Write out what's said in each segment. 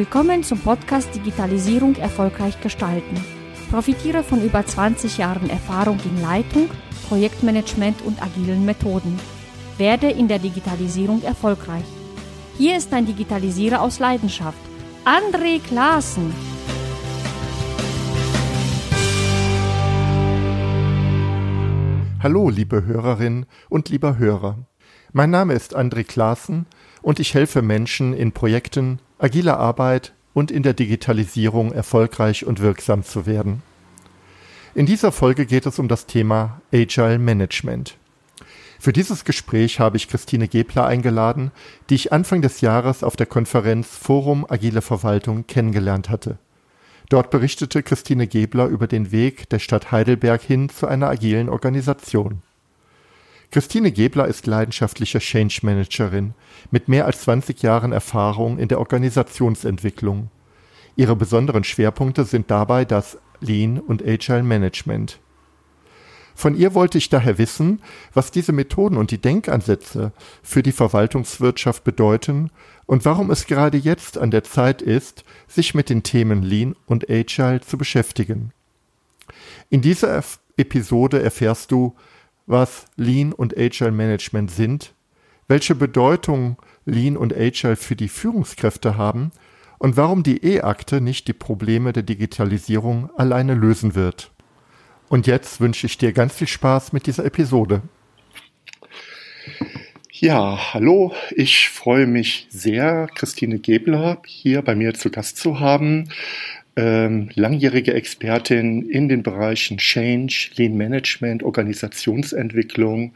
Willkommen zum Podcast Digitalisierung erfolgreich gestalten. Profitiere von über 20 Jahren Erfahrung in Leitung, Projektmanagement und agilen Methoden. Werde in der Digitalisierung erfolgreich. Hier ist ein Digitalisierer aus Leidenschaft, André Klaassen. Hallo, liebe Hörerinnen und lieber Hörer. Mein Name ist André Klaassen und ich helfe Menschen in Projekten, agiler Arbeit und in der Digitalisierung erfolgreich und wirksam zu werden. In dieser Folge geht es um das Thema Agile Management. Für dieses Gespräch habe ich Christine Gebler eingeladen, die ich Anfang des Jahres auf der Konferenz Forum Agile Verwaltung kennengelernt hatte. Dort berichtete Christine Gebler über den Weg der Stadt Heidelberg hin zu einer agilen Organisation. Christine Gebler ist leidenschaftliche Change Managerin mit mehr als 20 Jahren Erfahrung in der Organisationsentwicklung. Ihre besonderen Schwerpunkte sind dabei das Lean und Agile Management. Von ihr wollte ich daher wissen, was diese Methoden und die Denkansätze für die Verwaltungswirtschaft bedeuten und warum es gerade jetzt an der Zeit ist, sich mit den Themen Lean und Agile zu beschäftigen. In dieser Episode erfährst du, was Lean und Agile Management sind, welche Bedeutung Lean und Agile für die Führungskräfte haben und warum die E-Akte nicht die Probleme der Digitalisierung alleine lösen wird. Und jetzt wünsche ich dir ganz viel Spaß mit dieser Episode. Ja, hallo, ich freue mich sehr, Christine Gebler hier bei mir zu Gast zu haben. Ähm, langjährige Expertin in den Bereichen Change, Lean Management, Organisationsentwicklung.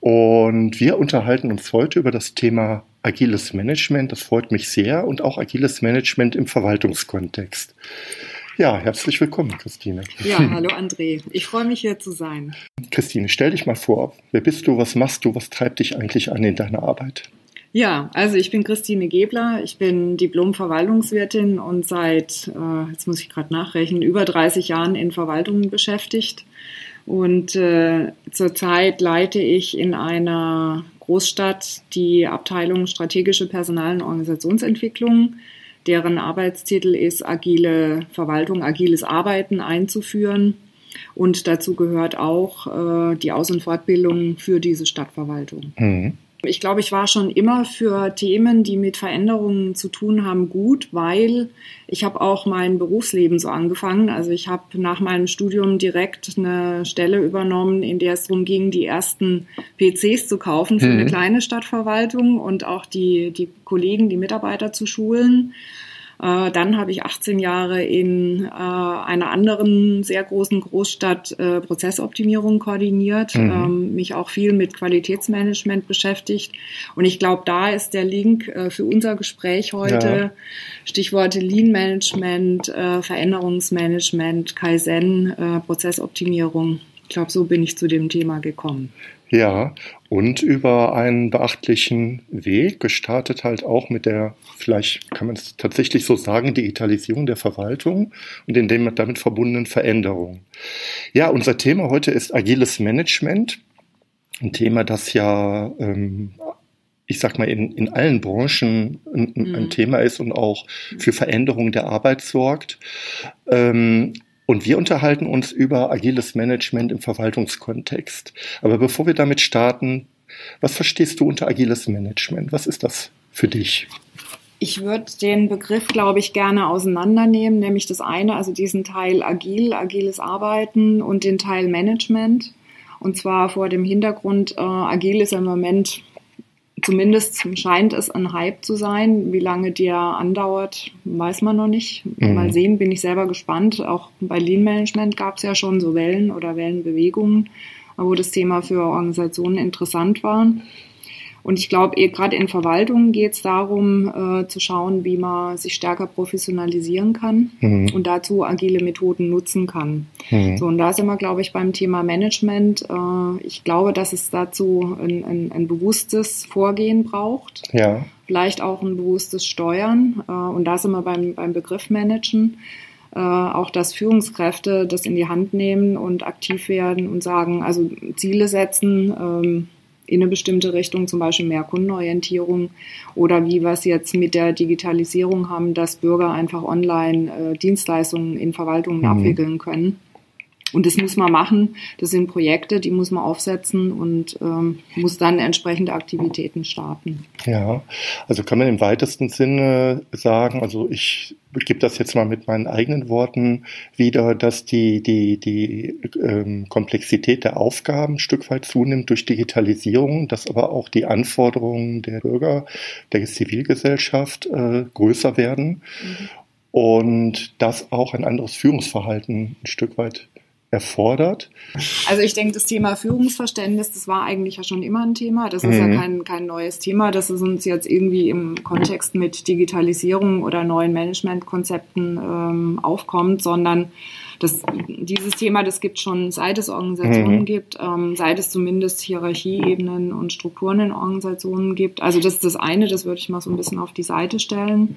Und wir unterhalten uns heute über das Thema agiles Management. Das freut mich sehr und auch agiles Management im Verwaltungskontext. Ja, herzlich willkommen, Christine. Ja, hallo André. Ich freue mich hier zu sein. Christine, stell dich mal vor. Wer bist du? Was machst du? Was treibt dich eigentlich an in deiner Arbeit? Ja, also ich bin Christine Gebler. Ich bin Diplom-Verwaltungswirtin und seit, äh, jetzt muss ich gerade nachrechnen, über 30 Jahren in Verwaltungen beschäftigt. Und äh, zurzeit leite ich in einer Großstadt die Abteilung strategische Personal- und Organisationsentwicklung deren Arbeitstitel ist, agile Verwaltung, agiles Arbeiten einzuführen. Und dazu gehört auch äh, die Aus- und Fortbildung für diese Stadtverwaltung. Mhm. Ich glaube, ich war schon immer für Themen, die mit Veränderungen zu tun haben, gut, weil ich habe auch mein Berufsleben so angefangen. Also ich habe nach meinem Studium direkt eine Stelle übernommen, in der es darum ging, die ersten PCs zu kaufen für mhm. eine kleine Stadtverwaltung und auch die, die Kollegen, die Mitarbeiter zu schulen. Äh, dann habe ich 18 Jahre in äh, einer anderen sehr großen Großstadt äh, Prozessoptimierung koordiniert, mhm. ähm, mich auch viel mit Qualitätsmanagement beschäftigt. Und ich glaube, da ist der Link für unser Gespräch heute. Ja. Stichworte Lean Management, Veränderungsmanagement, Kaizen, Prozessoptimierung. Ich glaube, so bin ich zu dem Thema gekommen. Ja, und über einen beachtlichen Weg, gestartet halt auch mit der, vielleicht kann man es tatsächlich so sagen, Digitalisierung der Verwaltung und in dem damit verbundenen Veränderungen. Ja, unser Thema heute ist agiles Management. Ein Thema, das ja, ähm, ich sag mal, in, in allen Branchen ein, ein mhm. Thema ist und auch für Veränderungen der Arbeit sorgt. Ähm, und wir unterhalten uns über agiles Management im Verwaltungskontext. Aber bevor wir damit starten, was verstehst du unter agiles Management? Was ist das für dich? Ich würde den Begriff, glaube ich, gerne auseinandernehmen, nämlich das eine, also diesen Teil agil, agiles Arbeiten und den Teil Management. Und zwar vor dem Hintergrund, äh, agil ist im Moment Zumindest scheint es ein Hype zu sein. Wie lange der andauert, weiß man noch nicht. Mhm. Mal sehen, bin ich selber gespannt. Auch bei Lean Management gab es ja schon so Wellen oder Wellenbewegungen, wo das Thema für Organisationen interessant war. Und ich glaube, eh, gerade in Verwaltungen geht es darum, äh, zu schauen, wie man sich stärker professionalisieren kann mhm. und dazu agile Methoden nutzen kann. Mhm. So, und da sind wir, glaube ich, beim Thema Management. Äh, ich glaube, dass es dazu ein, ein, ein bewusstes Vorgehen braucht. Ja. Vielleicht auch ein bewusstes Steuern. Äh, und da sind wir beim, beim Begriff Managen. Äh, auch dass Führungskräfte das in die Hand nehmen und aktiv werden und sagen, also Ziele setzen, ähm, in eine bestimmte Richtung, zum Beispiel mehr Kundenorientierung oder wie wir es jetzt mit der Digitalisierung haben, dass Bürger einfach online äh, Dienstleistungen in Verwaltungen mhm. abwickeln können. Und das muss man machen. Das sind Projekte, die muss man aufsetzen und ähm, muss dann entsprechende Aktivitäten starten. Ja, also kann man im weitesten Sinne sagen, also ich gebe das jetzt mal mit meinen eigenen Worten wieder, dass die, die, die ähm, Komplexität der Aufgaben ein Stück weit zunimmt durch Digitalisierung, dass aber auch die Anforderungen der Bürger, der Zivilgesellschaft äh, größer werden. Mhm. Und dass auch ein anderes Führungsverhalten ein Stück weit erfordert? Also ich denke, das Thema Führungsverständnis, das war eigentlich ja schon immer ein Thema. Das ist mhm. ja kein, kein neues Thema. Das ist uns jetzt irgendwie im Kontext mit Digitalisierung oder neuen Managementkonzepten ähm, aufkommt, sondern das, dieses Thema, das gibt schon, seit es Organisationen mhm. gibt, ähm, seit es zumindest Hierarchieebenen und Strukturen in Organisationen gibt. Also das ist das eine, das würde ich mal so ein bisschen auf die Seite stellen.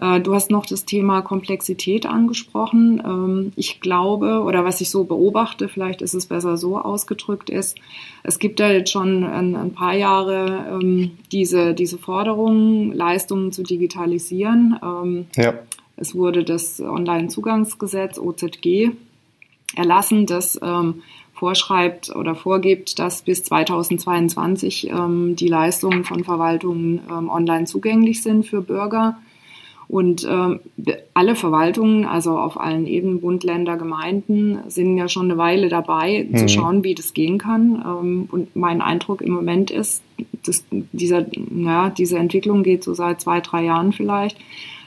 Äh, du hast noch das Thema Komplexität angesprochen. Ähm, ich glaube, oder was ich so beobachte, vielleicht ist es besser so ausgedrückt, ist, es gibt da jetzt schon ein, paar Jahre ähm, diese, diese Forderung, Leistungen zu digitalisieren. Ähm, ja. Es wurde das Onlinezugangsgesetz OZG erlassen, das vorschreibt oder vorgibt, dass bis 2022 die Leistungen von Verwaltungen online zugänglich sind für Bürger. Und ähm, alle Verwaltungen, also auf allen Ebenen, Bund, Länder, Gemeinden, sind ja schon eine Weile dabei, mhm. zu schauen, wie das gehen kann. Ähm, und mein Eindruck im Moment ist, dass dieser, ja, diese Entwicklung geht so seit zwei, drei Jahren vielleicht,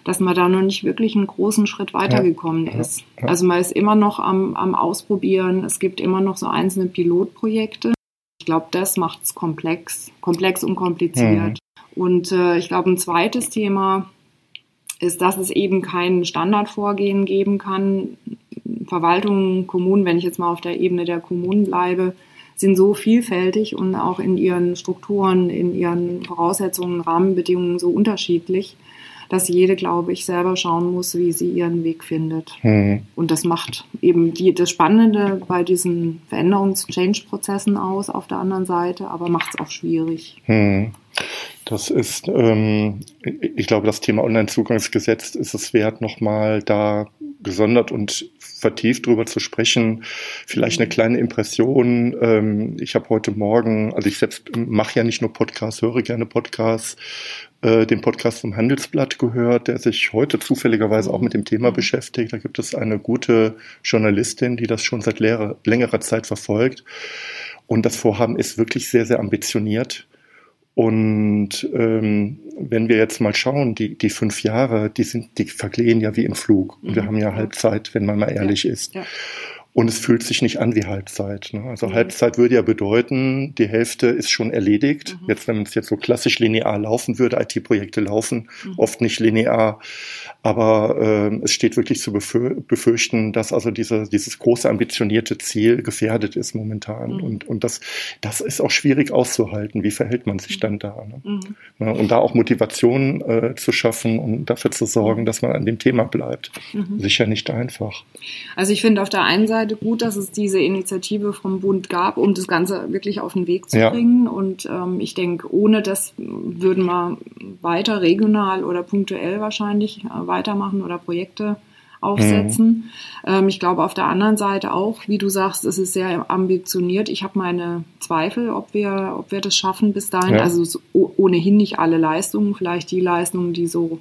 dass man da noch nicht wirklich einen großen Schritt weitergekommen ja. ist. Ja. Also man ist immer noch am, am Ausprobieren. Es gibt immer noch so einzelne Pilotprojekte. Ich glaube, das macht es komplex, komplex und kompliziert. Mhm. Und äh, ich glaube, ein zweites Thema, ist, dass es eben kein Standardvorgehen geben kann. Verwaltungen, Kommunen, wenn ich jetzt mal auf der Ebene der Kommunen bleibe, sind so vielfältig und auch in ihren Strukturen, in ihren Voraussetzungen, Rahmenbedingungen so unterschiedlich, dass jede, glaube ich, selber schauen muss, wie sie ihren Weg findet. Mhm. Und das macht eben die, das Spannende bei diesen Veränderungs-Change-Prozessen aus auf der anderen Seite, aber macht es auch schwierig. Mhm. Das ist, ähm, ich glaube, das Thema Online-Zugangsgesetz ist es wert, nochmal da gesondert und vertieft drüber zu sprechen. Vielleicht eine kleine Impression. Ähm, ich habe heute Morgen, also ich selbst mache ja nicht nur Podcasts, höre gerne Podcasts, äh, den Podcast vom Handelsblatt gehört, der sich heute zufälligerweise auch mit dem Thema beschäftigt. Da gibt es eine gute Journalistin, die das schon seit längerer Zeit verfolgt. Und das Vorhaben ist wirklich sehr, sehr ambitioniert. Und ähm, wenn wir jetzt mal schauen, die, die fünf Jahre, die sind, die vergehen ja wie im Flug. Und wir mhm. haben ja Halbzeit, wenn man mal ehrlich ja. ist. Ja. Und es fühlt sich nicht an wie Halbzeit. Ne? Also mhm. Halbzeit würde ja bedeuten, die Hälfte ist schon erledigt. Mhm. Jetzt, wenn es jetzt so klassisch linear laufen würde, IT-Projekte laufen mhm. oft nicht linear. Aber äh, es steht wirklich zu befürchten, dass also diese, dieses große ambitionierte Ziel gefährdet ist momentan. Mhm. Und, und das, das ist auch schwierig auszuhalten. Wie verhält man sich mhm. dann da? Ne? Mhm. Ja, und da auch Motivation äh, zu schaffen und dafür zu sorgen, dass man an dem Thema bleibt. Sicher nicht einfach. Also ich finde auf der einen Seite gut, dass es diese Initiative vom Bund gab, um das Ganze wirklich auf den Weg zu ja. bringen. Und ähm, ich denke, ohne das würden wir weiter regional oder punktuell wahrscheinlich äh, weitermachen oder Projekte aufsetzen. Mhm. Ähm, ich glaube auf der anderen Seite auch, wie du sagst, es ist sehr ambitioniert. Ich habe meine Zweifel, ob wir, ob wir das schaffen bis dahin. Ja. Also so, ohnehin nicht alle Leistungen, vielleicht die Leistungen, die so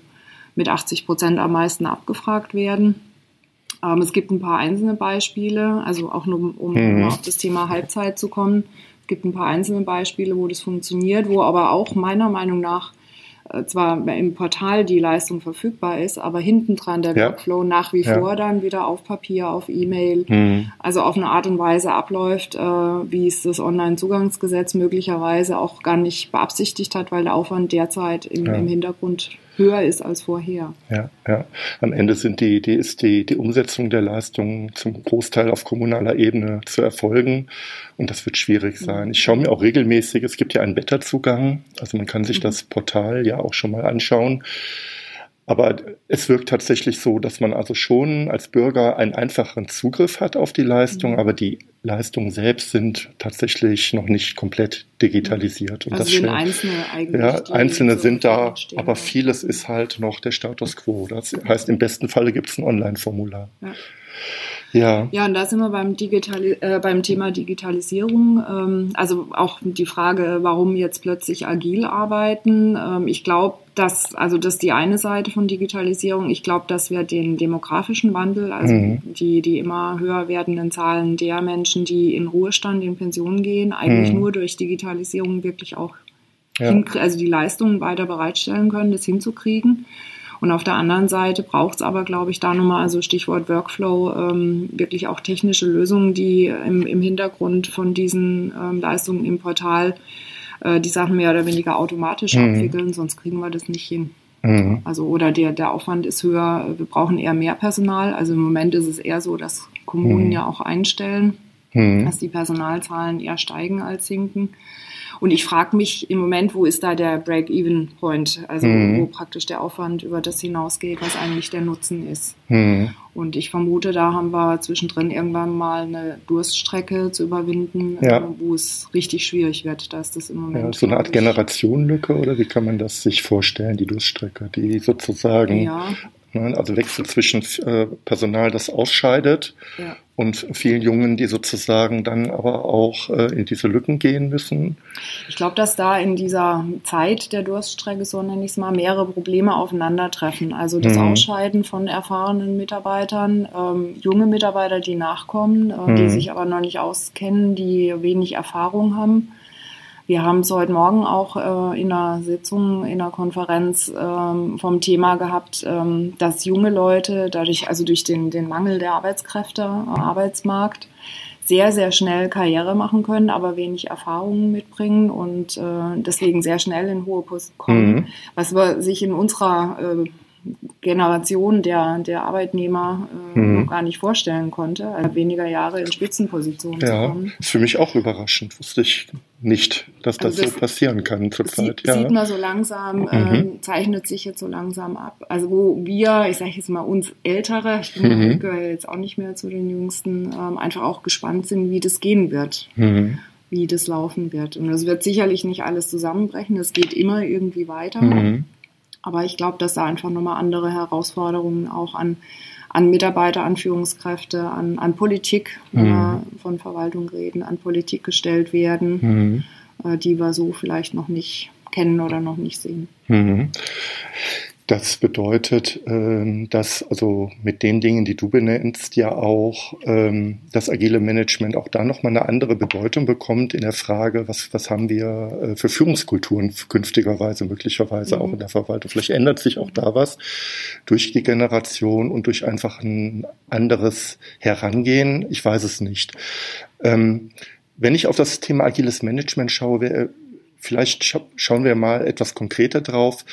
mit 80 Prozent am meisten abgefragt werden. Ähm, es gibt ein paar einzelne Beispiele, also auch nur um, mhm. auf das Thema Halbzeit zu kommen. Es gibt ein paar einzelne Beispiele, wo das funktioniert, wo aber auch meiner Meinung nach äh, zwar im Portal die Leistung verfügbar ist, aber hinten dran der ja. Workflow nach wie ja. vor dann wieder auf Papier, auf E-Mail, mhm. also auf eine Art und Weise abläuft, äh, wie es das Online-Zugangsgesetz möglicherweise auch gar nicht beabsichtigt hat, weil der Aufwand derzeit im, ja. im Hintergrund höher ist als vorher. Ja, ja. Am Ende sind die, die ist die, die Umsetzung der Leistungen zum Großteil auf kommunaler Ebene zu erfolgen. Und das wird schwierig sein. Ich schaue mir auch regelmäßig, es gibt ja einen Beta-Zugang, also man kann sich mhm. das Portal ja auch schon mal anschauen. Aber es wirkt tatsächlich so, dass man also schon als Bürger einen einfacheren Zugriff hat auf die Leistung, mhm. aber die Leistungen selbst sind tatsächlich noch nicht komplett digitalisiert. Und also das sind einzelne eigentlich. Ja, einzelne sind da, aber vieles ist halt noch der Status quo. Das heißt, im besten Falle gibt es ein Online-Formular. Ja. Ja. Ja, und da sind wir beim, Digitali äh, beim Thema Digitalisierung. Ähm, also auch die Frage, warum jetzt plötzlich agil arbeiten. Ähm, ich glaube, dass, also das ist die eine Seite von Digitalisierung. Ich glaube, dass wir den demografischen Wandel, also mhm. die, die immer höher werdenden Zahlen der Menschen, die in Ruhestand, in Pension gehen, eigentlich mhm. nur durch Digitalisierung wirklich auch ja. also die Leistungen weiter bereitstellen können, das hinzukriegen. Und auf der anderen Seite braucht es aber, glaube ich, da nochmal, also Stichwort Workflow, ähm, wirklich auch technische Lösungen, die im, im Hintergrund von diesen ähm, Leistungen im Portal äh, die Sachen mehr oder weniger automatisch mhm. abwickeln, sonst kriegen wir das nicht hin. Mhm. Also oder der, der Aufwand ist höher, wir brauchen eher mehr Personal. Also im Moment ist es eher so, dass Kommunen mhm. ja auch einstellen, mhm. dass die Personalzahlen eher steigen als sinken. Und ich frage mich im Moment, wo ist da der Break-Even-Point? Also mhm. wo praktisch der Aufwand über das hinausgeht, was eigentlich der Nutzen ist. Mhm. Und ich vermute, da haben wir zwischendrin irgendwann mal eine Durststrecke zu überwinden, ja. wo es richtig schwierig wird. Da ist das im Moment. Ja, so eine Art Generationenlücke oder wie kann man das sich vorstellen, die Durststrecke, die sozusagen ja. Ne? Also Wechsel zwischen äh, Personal, das ausscheidet ja. und vielen Jungen, die sozusagen dann aber auch äh, in diese Lücken gehen müssen. Ich glaube, dass da in dieser Zeit der Durststrecke, so nenne ich es mal, mehrere Probleme aufeinandertreffen. Also das mhm. Ausscheiden von erfahrenen Mitarbeitern, ähm, junge Mitarbeiter, die nachkommen, äh, mhm. die sich aber noch nicht auskennen, die wenig Erfahrung haben wir haben es heute Morgen auch äh, in einer Sitzung, in einer Konferenz ähm, vom Thema gehabt, ähm, dass junge Leute dadurch, also durch den, den Mangel der Arbeitskräfte am Arbeitsmarkt, sehr, sehr schnell Karriere machen können, aber wenig Erfahrungen mitbringen und äh, deswegen sehr schnell in hohe Posten kommen, mhm. was wir sich in unserer äh, Generation der, der Arbeitnehmer äh, mhm. noch gar nicht vorstellen konnte, also weniger Jahre in Spitzenpositionen ja, zu kommen. Ist für mich auch überraschend. Wusste ich nicht, dass das, also das so passieren kann zurzeit. Sieht, ja. sieht man so langsam, mhm. ähm, zeichnet sich jetzt so langsam ab. Also wo wir, ich sage jetzt mal uns Ältere, ich bin, mhm. gehöre jetzt auch nicht mehr zu den Jüngsten, ähm, einfach auch gespannt sind, wie das gehen wird. Mhm. wie das laufen wird. Und es wird sicherlich nicht alles zusammenbrechen, es geht immer irgendwie weiter. Mhm. Aber ich glaube, dass da einfach nochmal andere Herausforderungen auch an, an Mitarbeiter, an Führungskräfte, an, an Politik, wenn mhm. wir von Verwaltung reden, an Politik gestellt werden, mhm. äh, die wir so vielleicht noch nicht kennen oder noch nicht sehen. Mhm. Das bedeutet, ähm, dass also mit den Dingen, die du benennst, ja auch ähm, das agile Management auch da nochmal eine andere Bedeutung bekommt in der Frage, was, was haben wir äh, für Führungskulturen künftigerweise, möglicherweise mhm. auch in der Verwaltung. Vielleicht ändert sich auch da was durch die Generation und durch einfach ein anderes Herangehen. Ich weiß es nicht. Ähm, wenn ich auf das Thema agiles Management schaue, vielleicht schauen wir mal etwas konkreter drauf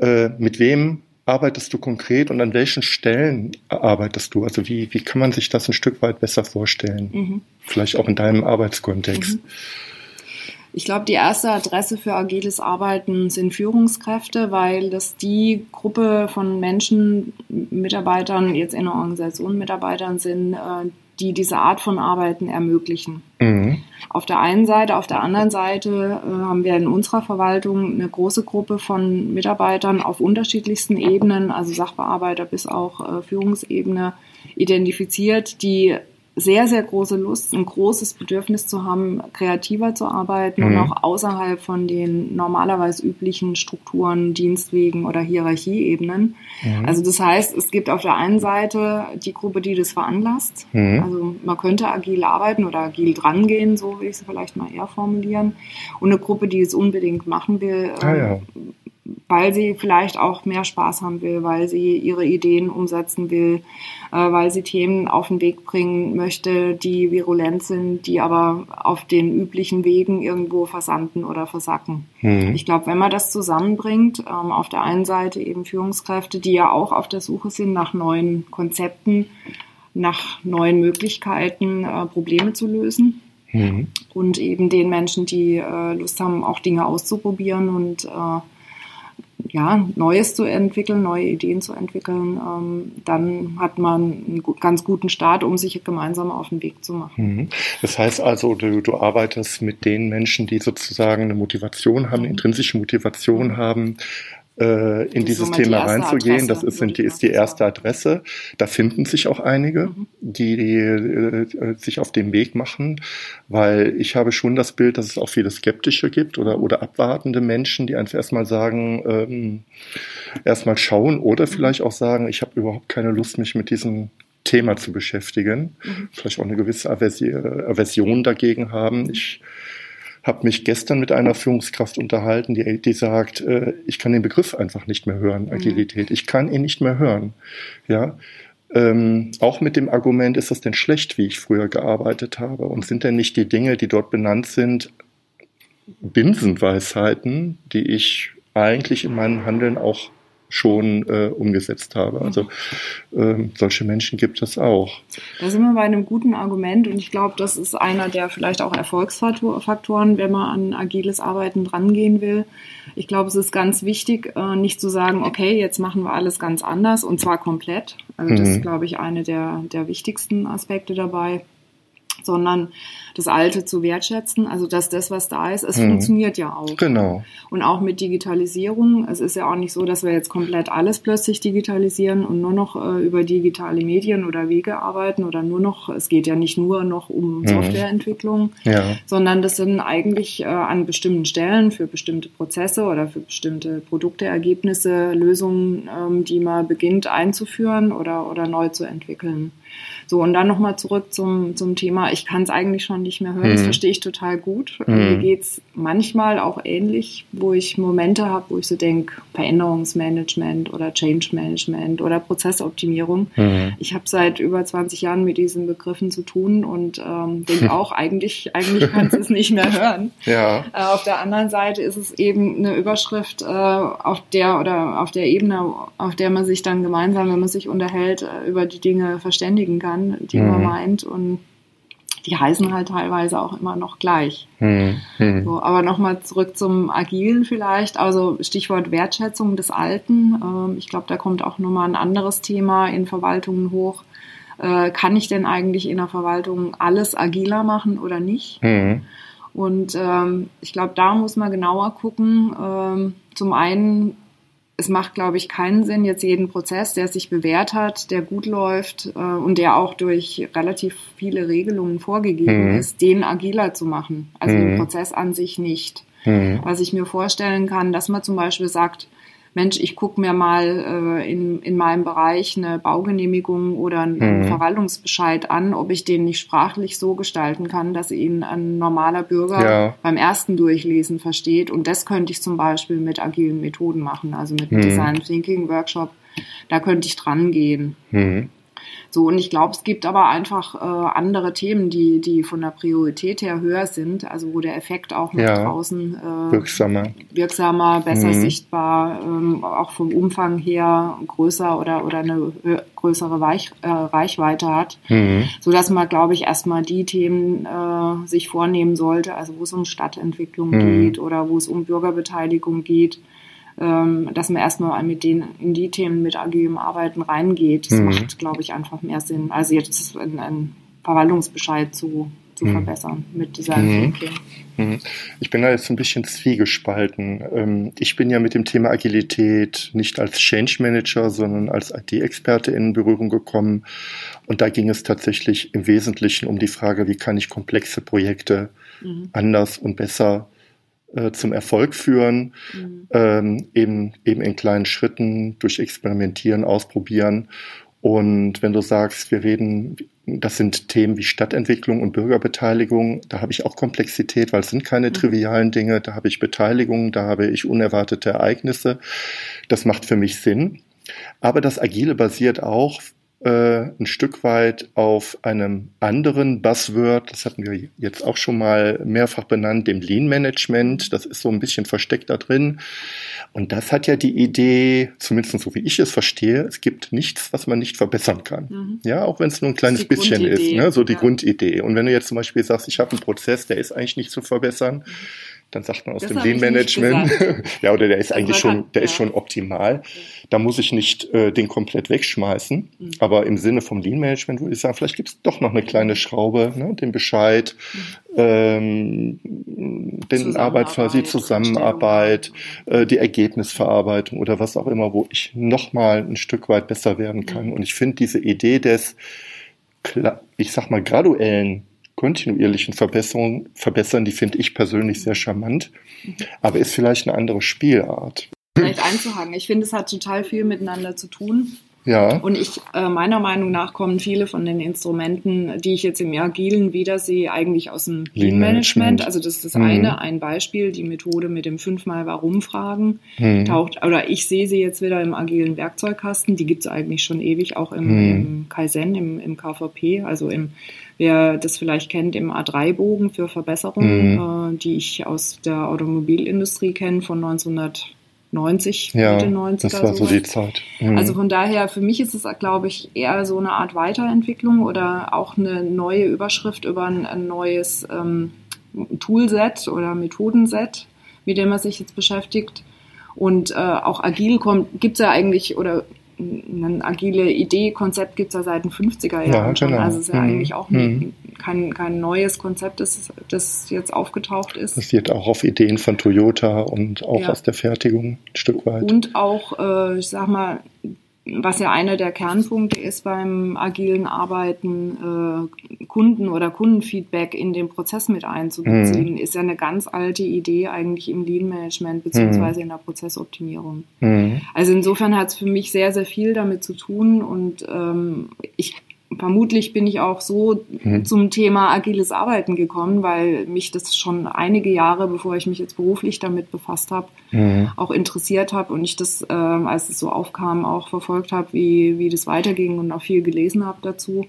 äh, mit wem arbeitest du konkret und an welchen Stellen arbeitest du? Also wie, wie kann man sich das ein Stück weit besser vorstellen? Mhm. Vielleicht auch in deinem Arbeitskontext. Mhm. Ich glaube, die erste Adresse für agiles Arbeiten sind Führungskräfte, weil das die Gruppe von Menschen, Mitarbeitern, jetzt in der Organisation Mitarbeitern sind, äh, die diese Art von Arbeiten ermöglichen. Mhm. Auf der einen Seite, auf der anderen Seite äh, haben wir in unserer Verwaltung eine große Gruppe von Mitarbeitern auf unterschiedlichsten Ebenen, also Sachbearbeiter bis auch äh, Führungsebene, identifiziert, die sehr, sehr große Lust, ein großes Bedürfnis zu haben, kreativer zu arbeiten mhm. und auch außerhalb von den normalerweise üblichen Strukturen, Dienstwegen oder Hierarchieebenen. Mhm. Also das heißt, es gibt auf der einen Seite die Gruppe, die das veranlasst. Mhm. Also man könnte agil arbeiten oder agil drangehen, so will ich es vielleicht mal eher formulieren. Und eine Gruppe, die es unbedingt machen will, ah, ja. Weil sie vielleicht auch mehr Spaß haben will, weil sie ihre Ideen umsetzen will, äh, weil sie Themen auf den Weg bringen möchte, die virulent sind, die aber auf den üblichen Wegen irgendwo versanden oder versacken. Mhm. Ich glaube, wenn man das zusammenbringt, ähm, auf der einen Seite eben Führungskräfte, die ja auch auf der Suche sind nach neuen Konzepten, nach neuen Möglichkeiten, äh, Probleme zu lösen. Mhm. Und eben den Menschen, die äh, Lust haben, auch Dinge auszuprobieren und ja, Neues zu entwickeln, neue Ideen zu entwickeln, ähm, dann hat man einen ganz guten Start, um sich gemeinsam auf den Weg zu machen. Mhm. Das heißt also, du, du arbeitest mit den Menschen, die sozusagen eine Motivation haben, eine intrinsische Motivation haben, äh, in dieses Thema reinzugehen. das ist, sind, die, ist die erste Adresse. Da finden sich auch einige, mhm. die, die äh, sich auf den Weg machen, weil ich habe schon das Bild, dass es auch viele Skeptische gibt oder, oder abwartende Menschen, die einfach erstmal sagen, ähm, erstmal schauen oder vielleicht auch sagen, ich habe überhaupt keine Lust, mich mit diesem Thema zu beschäftigen. Mhm. Vielleicht auch eine gewisse Aversion dagegen haben. Ich habe mich gestern mit einer Führungskraft unterhalten, die, die sagt, äh, ich kann den Begriff einfach nicht mehr hören, mhm. Agilität. Ich kann ihn nicht mehr hören. Ja. Ähm, auch mit dem Argument, ist das denn schlecht, wie ich früher gearbeitet habe? Und sind denn nicht die Dinge, die dort benannt sind, Binsenweisheiten, die ich eigentlich in meinem Handeln auch schon äh, umgesetzt habe. Also ähm, solche Menschen gibt es auch. Da sind wir bei einem guten Argument und ich glaube, das ist einer der vielleicht auch Erfolgsfaktoren, wenn man an agiles Arbeiten drangehen will. Ich glaube, es ist ganz wichtig, äh, nicht zu sagen, okay, jetzt machen wir alles ganz anders und zwar komplett. Also das mhm. ist, glaube ich, eine der, der wichtigsten Aspekte dabei sondern das Alte zu wertschätzen. Also dass das, was da ist, es mhm. funktioniert ja auch. Genau. Und auch mit Digitalisierung. Es ist ja auch nicht so, dass wir jetzt komplett alles plötzlich digitalisieren und nur noch äh, über digitale Medien oder Wege arbeiten oder nur noch, es geht ja nicht nur noch um mhm. Softwareentwicklung, ja. sondern das sind eigentlich äh, an bestimmten Stellen für bestimmte Prozesse oder für bestimmte Produkte, Ergebnisse, Lösungen, ähm, die man beginnt einzuführen oder, oder neu zu entwickeln. So, und dann nochmal zurück zum, zum Thema, ich kann es eigentlich schon nicht mehr hören, mhm. das verstehe ich total gut. Mhm. Mir geht's manchmal auch ähnlich, wo ich Momente habe, wo ich so denke, Veränderungsmanagement oder Change Management oder Prozessoptimierung. Mhm. Ich habe seit über 20 Jahren mit diesen Begriffen zu tun und ähm, denke auch, eigentlich, eigentlich kannst du es nicht mehr hören. Ja. Äh, auf der anderen Seite ist es eben eine Überschrift, äh, auf der oder auf der Ebene, auf der man sich dann gemeinsam, wenn man sich unterhält, äh, über die Dinge verständigen kann kann, die mhm. man meint. Und die heißen halt teilweise auch immer noch gleich. Mhm. So, aber nochmal zurück zum Agilen vielleicht. Also Stichwort Wertschätzung des Alten. Ähm, ich glaube, da kommt auch nochmal ein anderes Thema in Verwaltungen hoch. Äh, kann ich denn eigentlich in der Verwaltung alles agiler machen oder nicht? Mhm. Und ähm, ich glaube, da muss man genauer gucken. Ähm, zum einen es macht, glaube ich, keinen Sinn, jetzt jeden Prozess, der sich bewährt hat, der gut läuft äh, und der auch durch relativ viele Regelungen vorgegeben mhm. ist, den agiler zu machen. Also mhm. den Prozess an sich nicht. Mhm. Was ich mir vorstellen kann, dass man zum Beispiel sagt, Mensch, ich gucke mir mal äh, in, in meinem Bereich eine Baugenehmigung oder einen mhm. Verwaltungsbescheid an, ob ich den nicht sprachlich so gestalten kann, dass ihn ein normaler Bürger ja. beim ersten Durchlesen versteht. Und das könnte ich zum Beispiel mit agilen Methoden machen, also mit mhm. Design Thinking Workshop. Da könnte ich dran gehen. Mhm. So, und ich glaube, es gibt aber einfach äh, andere Themen, die, die von der Priorität her höher sind, also wo der Effekt auch nach ja, draußen äh, wirksamer. wirksamer, besser mhm. sichtbar, ähm, auch vom Umfang her größer oder, oder eine größere Weich, äh, Reichweite hat, mhm. so dass man, glaube ich, erstmal die Themen äh, sich vornehmen sollte, also wo es um Stadtentwicklung mhm. geht oder wo es um Bürgerbeteiligung geht, ähm, dass man erstmal mit denen in die Themen mit agilem Arbeiten reingeht. Das mhm. macht, glaube ich, einfach mehr Sinn, als jetzt einen, Verwaltungsbescheid zu, zu mhm. verbessern mit dieser mhm. mhm. Ich bin da jetzt ein bisschen zwiegespalten. Ähm, ich bin ja mit dem Thema Agilität nicht als Change Manager, sondern als IT-Experte in Berührung gekommen. Und da ging es tatsächlich im Wesentlichen um die Frage, wie kann ich komplexe Projekte mhm. anders und besser äh, zum Erfolg führen, mhm. ähm, eben, eben in kleinen Schritten durch Experimentieren, Ausprobieren. Und wenn du sagst, wir reden, das sind Themen wie Stadtentwicklung und Bürgerbeteiligung, da habe ich auch Komplexität, weil es sind keine mhm. trivialen Dinge, da habe ich Beteiligung, da habe ich unerwartete Ereignisse. Das macht für mich Sinn. Aber das Agile basiert auch äh, ein Stück weit auf einem anderen Buzzword, das hatten wir jetzt auch schon mal mehrfach benannt, dem Lean Management. Das ist so ein bisschen versteckt da drin. Und das hat ja die Idee, zumindest so wie ich es verstehe, es gibt nichts, was man nicht verbessern kann. Mhm. Ja, auch wenn es nur ein kleines bisschen ist, ne? so die ja. Grundidee. Und wenn du jetzt zum Beispiel sagst, ich habe einen Prozess, der ist eigentlich nicht zu verbessern, mhm dann sagt man aus das dem Lean Management, ja, oder der ist das eigentlich schon, der ja. ist schon optimal. Da muss ich nicht äh, den komplett wegschmeißen. Mhm. Aber im Sinne vom Lean Management würde ich sagen, vielleicht gibt es doch noch eine kleine Schraube, ne, den Bescheid, mhm. ähm, den Arbeit quasi Zusammenarbeit, äh, die Ergebnisverarbeitung oder was auch immer, wo ich noch mal ein Stück weit besser werden kann. Mhm. Und ich finde diese Idee des, ich sag mal, graduellen kontinuierlichen Verbesserungen, verbessern, die finde ich persönlich sehr charmant, aber ist vielleicht eine andere Spielart. Vielleicht einzuhaken. Ich finde, es hat total viel miteinander zu tun. Ja. Und ich, äh, meiner Meinung nach kommen viele von den Instrumenten, die ich jetzt im Agilen wiedersehe, eigentlich aus dem Lean Management. Also das ist das mhm. eine, ein Beispiel, die Methode mit dem fünfmal Warum-Fragen mhm. taucht, oder ich sehe sie jetzt wieder im agilen Werkzeugkasten, die gibt es eigentlich schon ewig, auch im, mhm. im Kaizen, im, im KVP, also im Wer das vielleicht kennt, im A3-Bogen für Verbesserungen, mhm. äh, die ich aus der Automobilindustrie kenne von 1900 90, ja, Mitte 90er. Das war so die Zeit. Mhm. Also von daher, für mich ist es, glaube ich, eher so eine Art Weiterentwicklung oder auch eine neue Überschrift über ein, ein neues ähm, Toolset oder Methodenset, mit dem man sich jetzt beschäftigt. Und äh, auch agil gibt es ja eigentlich, oder eine agile Idee, Konzept gibt es ja seit den 50er Jahren ja. Genau. Also es ist ja mhm. eigentlich auch mhm. kein, kein neues Konzept, das, das jetzt aufgetaucht ist. Basiert auch auf Ideen von Toyota und auch ja. aus der Fertigung ein Stück weit. Und auch, äh, ich sag mal, was ja einer der Kernpunkte ist beim agilen Arbeiten, äh, Kunden oder Kundenfeedback in den Prozess mit einzubeziehen, mhm. ist ja eine ganz alte Idee eigentlich im Lean Management beziehungsweise mhm. in der Prozessoptimierung. Mhm. Also insofern hat es für mich sehr, sehr viel damit zu tun und ähm, ich vermutlich bin ich auch so mhm. zum Thema agiles Arbeiten gekommen, weil mich das schon einige Jahre, bevor ich mich jetzt beruflich damit befasst habe, mhm. auch interessiert habe und ich das, äh, als es so aufkam, auch verfolgt habe, wie, wie das weiterging und auch viel gelesen habe dazu.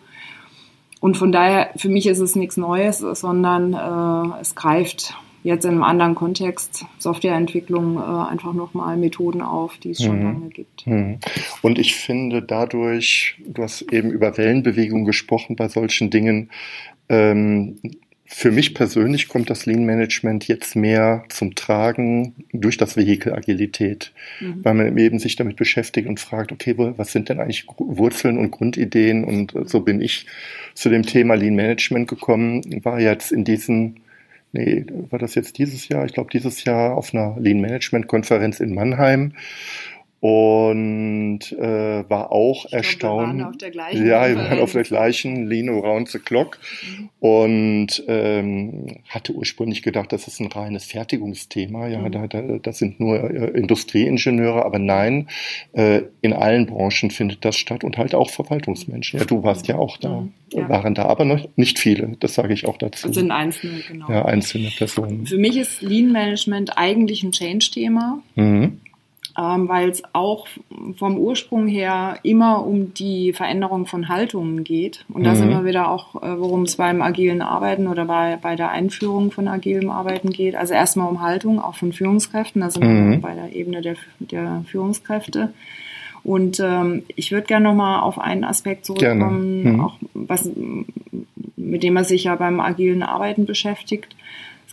Und von daher, für mich ist es nichts Neues, sondern äh, es greift jetzt in einem anderen Kontext Softwareentwicklung äh, einfach nochmal Methoden auf, die es schon mhm. lange gibt. Mhm. Und ich finde dadurch, du hast eben über Wellenbewegung gesprochen bei solchen Dingen, ähm, für mich persönlich kommt das Lean Management jetzt mehr zum Tragen durch das Vehikel Agilität, mhm. weil man eben sich damit beschäftigt und fragt, okay, was sind denn eigentlich Wurzeln und Grundideen? Und so bin ich zu dem Thema Lean Management gekommen, war jetzt in diesen nee, war das jetzt dieses Jahr? Ich glaube, dieses Jahr auf einer Lean Management Konferenz in Mannheim und äh, war auch ich erstaunt. Glaub, wir waren ja, wir waren auf der gleichen Lean Around the Clock mhm. und ähm, hatte ursprünglich gedacht, das ist ein reines Fertigungsthema. Ja, mhm. da, da, das sind nur äh, Industrieingenieure, aber nein, äh, in allen Branchen findet das statt und halt auch Verwaltungsmenschen. Ja, du warst ja auch da, mhm. ja. waren da aber noch nicht viele. Das sage ich auch dazu. Das sind einzelne, genau. Ja, einzelne Personen. Für mich ist Lean Management eigentlich ein Change-Thema. Mhm ähm, weil es auch vom Ursprung her immer um die Veränderung von Haltungen geht. Und da mhm. sind wir wieder auch, äh, worum es beim agilen Arbeiten oder bei, bei der Einführung von agilem Arbeiten geht. Also erstmal um Haltung, auch von Führungskräften. Da sind mhm. wir bei der Ebene der, der Führungskräfte. Und ähm, ich würde gerne nochmal auf einen Aspekt zurückkommen, mhm. auch was, mit dem man sich ja beim agilen Arbeiten beschäftigt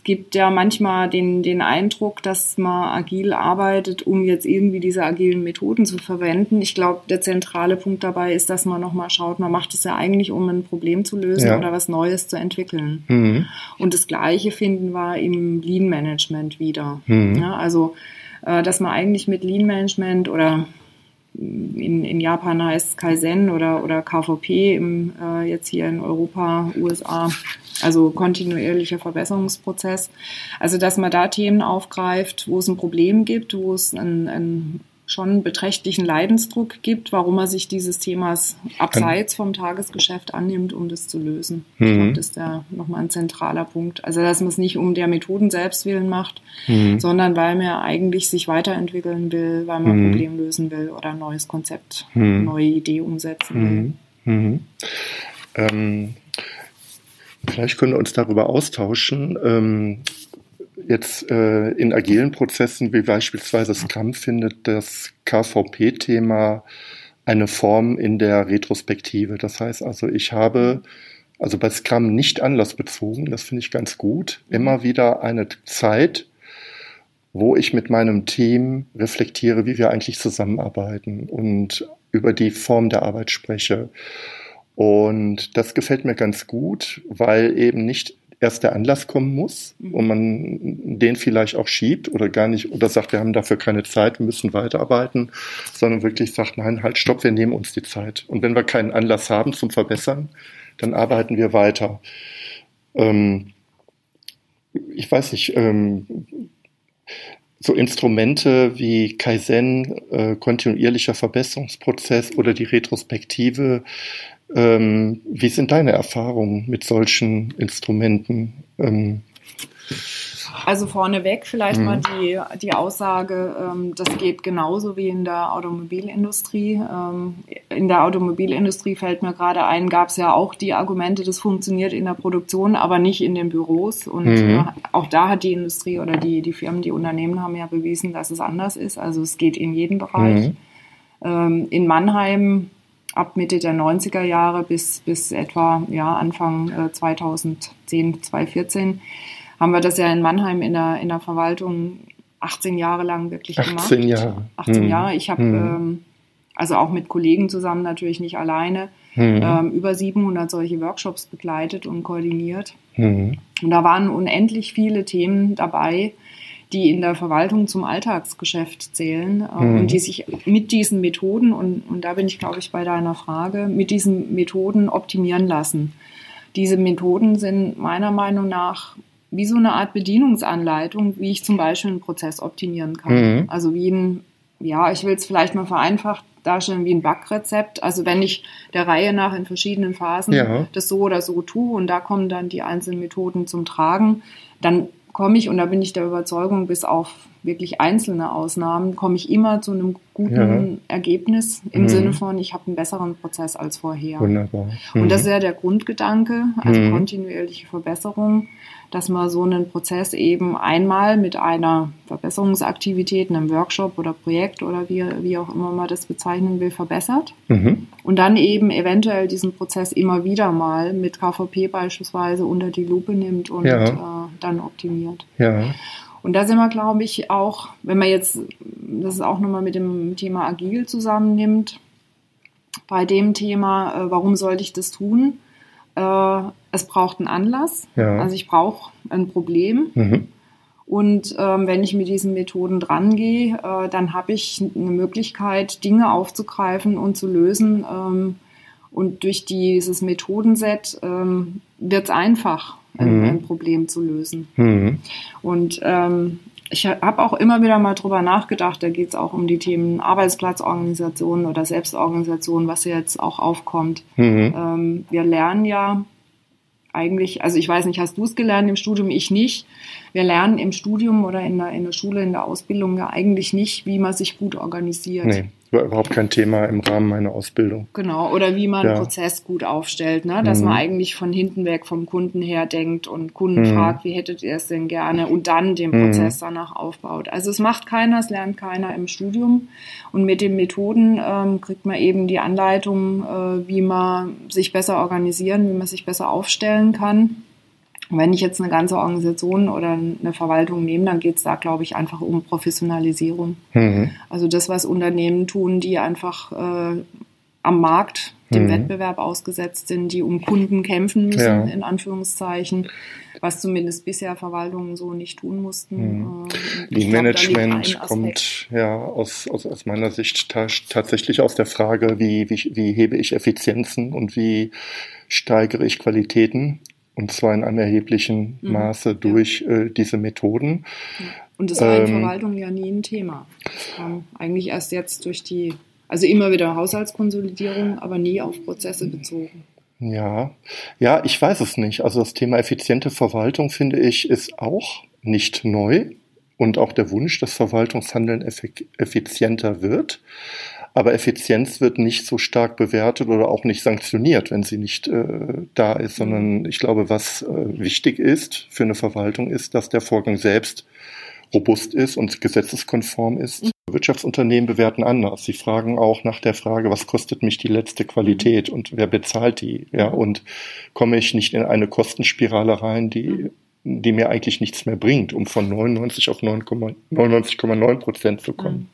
gibt ja manchmal den, den Eindruck, dass man agil arbeitet, um jetzt irgendwie diese agilen Methoden zu verwenden. Ich glaube, der zentrale Punkt dabei ist, dass man nochmal schaut, man macht es ja eigentlich, um ein Problem zu lösen ja. oder was Neues zu entwickeln. Mhm. Und das Gleiche finden wir im Lean Management wieder. Mhm. Ja, also, äh, dass man eigentlich mit Lean Management oder in, in Japan heißt es Kaizen oder, oder KVP, im, äh, jetzt hier in Europa, USA, also kontinuierlicher Verbesserungsprozess. Also dass man da Themen aufgreift, wo es ein Problem gibt, wo es ein, ein schon beträchtlichen Leidensdruck gibt, warum er sich dieses Themas abseits vom Tagesgeschäft annimmt, um das zu lösen. Mhm. Ich glaube, das ist ja nochmal ein zentraler Punkt. Also, dass man es nicht um der Methoden selbst willen macht, mhm. sondern weil man eigentlich sich weiterentwickeln will, weil man ein mhm. Problem lösen will oder ein neues Konzept, eine mhm. neue Idee umsetzen will. Mhm. Mhm. Ähm, vielleicht können wir uns darüber austauschen. Ähm, jetzt äh, in agilen Prozessen wie beispielsweise Scrum findet das KVP-Thema eine Form in der Retrospektive. Das heißt also, ich habe also bei Scrum nicht anlassbezogen, das finde ich ganz gut, immer wieder eine Zeit wo ich mit meinem Team reflektiere, wie wir eigentlich zusammenarbeiten und über die Form der Arbeit spreche. Und das gefällt mir ganz gut, weil eben nicht erst der Anlass kommen muss mhm. und man den vielleicht auch schiebt oder gar nicht oder sagt, wir haben dafür keine Zeit, wir müssen weiterarbeiten, sondern wirklich sagt, nein, halt, stopp, wir nehmen uns die Zeit. Und wenn wir keinen Anlass haben zum Verbessern, dann arbeiten wir weiter. Ähm, ich weiß nicht, ähm, so Instrumente wie Kaizen, äh, kontinuierlicher Verbesserungsprozess oder die Retrospektive ähm, wie sind deine Erfahrungen mit solchen Instrumenten? Ähm, also vorneweg vielleicht mhm. mal die, die Aussage, ähm, das geht genauso wie in der Automobilindustrie. Ähm, in der Automobilindustrie fällt mir gerade ein, gab es ja auch die Argumente, das funktioniert in der Produktion, aber nicht in den Büros. Und mhm. äh, auch da hat die Industrie oder die, die Firmen, die Unternehmen haben ja bewiesen, dass es anders ist. Also es geht in jedem Bereich. Mhm. Ähm, in Mannheim ab Mitte der 90er Jahre bis, bis etwa ja, Anfang äh, 2010, 2014 haben wir das ja in Mannheim in der, in der Verwaltung 18 Jahre lang wirklich 18 gemacht. 18 Jahre. 18 hm. Jahre. Ich habe hm. ähm, also auch mit Kollegen zusammen, natürlich nicht alleine, hm. ähm, über 700 solche Workshops begleitet und koordiniert. Hm. Und da waren unendlich viele Themen dabei, die in der Verwaltung zum Alltagsgeschäft zählen äh, mhm. und die sich mit diesen Methoden, und, und da bin ich, glaube ich, bei deiner Frage, mit diesen Methoden optimieren lassen. Diese Methoden sind meiner Meinung nach wie so eine Art Bedienungsanleitung, wie ich zum Beispiel einen Prozess optimieren kann. Mhm. Also wie ein, ja, ich will es vielleicht mal vereinfacht darstellen, wie ein Backrezept. Also wenn ich der Reihe nach in verschiedenen Phasen ja. das so oder so tue und da kommen dann die einzelnen Methoden zum Tragen, dann komme ich, und da bin ich der Überzeugung, bis auf wirklich einzelne Ausnahmen, komme ich immer zu einem guten ja. Ergebnis im mhm. Sinne von, ich habe einen besseren Prozess als vorher. Wunderbar. Mhm. Und das ist ja der Grundgedanke, also mhm. kontinuierliche Verbesserung dass man so einen Prozess eben einmal mit einer Verbesserungsaktivität, einem Workshop oder Projekt oder wie, wie auch immer man das bezeichnen will, verbessert. Mhm. Und dann eben eventuell diesen Prozess immer wieder mal mit KVP beispielsweise unter die Lupe nimmt und ja. äh, dann optimiert. Ja. Und da sind wir, glaube ich, auch, wenn man jetzt das auch nochmal mit dem Thema Agil zusammennimmt, bei dem Thema, äh, warum sollte ich das tun? Äh, es braucht einen Anlass. Ja. Also ich brauche ein Problem. Mhm. Und ähm, wenn ich mit diesen Methoden drangehe, äh, dann habe ich eine Möglichkeit, Dinge aufzugreifen und zu lösen. Ähm, und durch dieses Methodenset ähm, wird es einfach, ein, mhm. ein, Problem zu lösen. Mhm. Und ähm, ich habe auch immer wieder mal drüber nachgedacht, da geht es auch um die Themen Arbeitsplatzorganisation oder Selbstorganisation, was jetzt auch aufkommt. Mhm. Ähm, wir lernen ja eigentlich, also ich weiß nicht, hast du es gelernt im Studium? Ich nicht. Wir lernen im Studium oder in der, in der Schule, in der Ausbildung ja eigentlich nicht, wie man sich gut organisiert. Nee war überhaupt kein Thema im Rahmen meiner Ausbildung. Genau, oder wie man ja. einen Prozess gut aufstellt, ne? dass mhm. man eigentlich von hinten weg vom Kunden her denkt und Kunden mhm. fragt, wie hättet ihr es denn gerne und dann den mhm. Prozess mhm. danach aufbaut. Also es macht keiner, es lernt keiner im Studium und mit den Methoden ähm, kriegt man eben die Anleitung, äh, wie man sich besser organisieren, wie man sich besser aufstellen kann. Wenn ich jetzt eine ganze Organisation oder eine Verwaltung nehme, dann geht es da, glaube ich, einfach um Professionalisierung. Mhm. Also das, was Unternehmen tun, die einfach äh, am Markt dem mhm. Wettbewerb ausgesetzt sind, die um Kunden kämpfen müssen, ja. in Anführungszeichen, was zumindest bisher Verwaltungen so nicht tun mussten. Mhm. Äh, Lean Management kommt ja aus, aus, aus meiner Sicht ta tatsächlich aus der Frage, wie, wie, wie hebe ich Effizienzen und wie steigere ich Qualitäten und zwar in einem erheblichen mhm. Maße durch ja. äh, diese Methoden. Und das war in ähm, Verwaltung ja nie ein Thema. Das kam eigentlich erst jetzt durch die, also immer wieder Haushaltskonsolidierung, aber nie auf Prozesse bezogen. Ja, ja, ich weiß es nicht. Also das Thema effiziente Verwaltung, finde ich, ist auch nicht neu. Und auch der Wunsch, dass Verwaltungshandeln effizienter wird. Aber Effizienz wird nicht so stark bewertet oder auch nicht sanktioniert, wenn sie nicht äh, da ist, sondern mhm. ich glaube, was äh, wichtig ist für eine Verwaltung ist, dass der Vorgang selbst robust ist und gesetzeskonform ist. Mhm. Wirtschaftsunternehmen bewerten anders. Sie fragen auch nach der Frage, was kostet mich die letzte Qualität und wer bezahlt die? Ja, und komme ich nicht in eine Kostenspirale rein, die mhm die mir eigentlich nichts mehr bringt, um von 99 auf 99,9 Prozent zu kommen.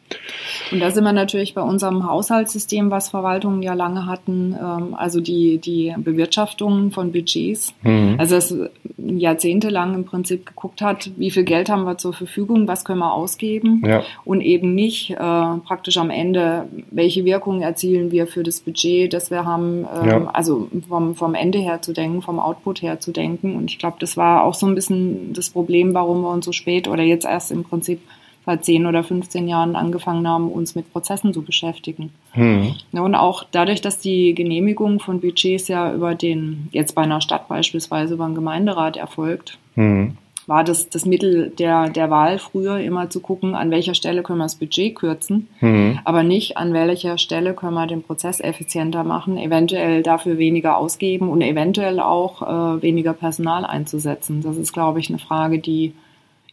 Und da sind wir natürlich bei unserem Haushaltssystem, was Verwaltungen ja lange hatten, ähm, also die, die Bewirtschaftung von Budgets. Mhm. Also dass jahrzehntelang im Prinzip geguckt hat, wie viel Geld haben wir zur Verfügung, was können wir ausgeben ja. und eben nicht äh, praktisch am Ende, welche Wirkung erzielen wir für das Budget, das wir haben, ähm, ja. also vom, vom Ende her zu denken, vom Output her zu denken. Und ich glaube, das war auch so ein bisschen das Problem, warum wir uns so spät oder jetzt erst im Prinzip seit 10 oder 15 Jahren angefangen haben, uns mit Prozessen zu beschäftigen. Hm. und auch dadurch, dass die Genehmigung von Budgets ja über den, jetzt bei einer Stadt beispielsweise über den Gemeinderat erfolgt, hm. War das das Mittel der, der Wahl früher immer zu gucken, an welcher Stelle können wir das Budget kürzen, hm. aber nicht an welcher Stelle können wir den Prozess effizienter machen, eventuell dafür weniger ausgeben und eventuell auch äh, weniger Personal einzusetzen. Das ist, glaube ich, eine Frage, die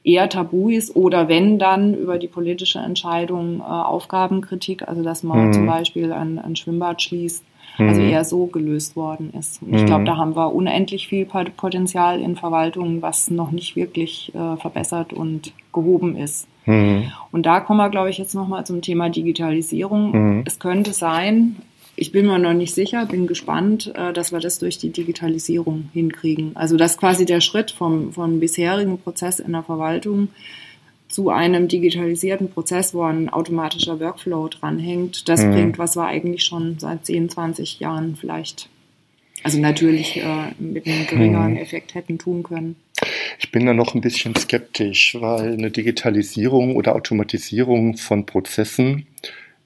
eher tabu ist oder wenn dann über die politische Entscheidung äh, Aufgabenkritik, also dass man mhm. zum Beispiel ein, ein Schwimmbad schließt, also mhm. eher so gelöst worden ist. Und ich glaube, mhm. da haben wir unendlich viel Potenzial in Verwaltungen, was noch nicht wirklich äh, verbessert und gehoben ist. Mhm. Und da kommen wir, glaube ich, jetzt nochmal zum Thema Digitalisierung. Mhm. Es könnte sein, ich bin mir noch nicht sicher, bin gespannt, äh, dass wir das durch die Digitalisierung hinkriegen. Also dass quasi der Schritt vom, vom bisherigen Prozess in der Verwaltung zu einem digitalisierten Prozess, wo ein automatischer Workflow dranhängt, das mhm. bringt, was wir eigentlich schon seit 10, 20 Jahren vielleicht, also natürlich äh, mit einem geringeren mhm. Effekt hätten tun können. Ich bin da noch ein bisschen skeptisch, weil eine Digitalisierung oder Automatisierung von Prozessen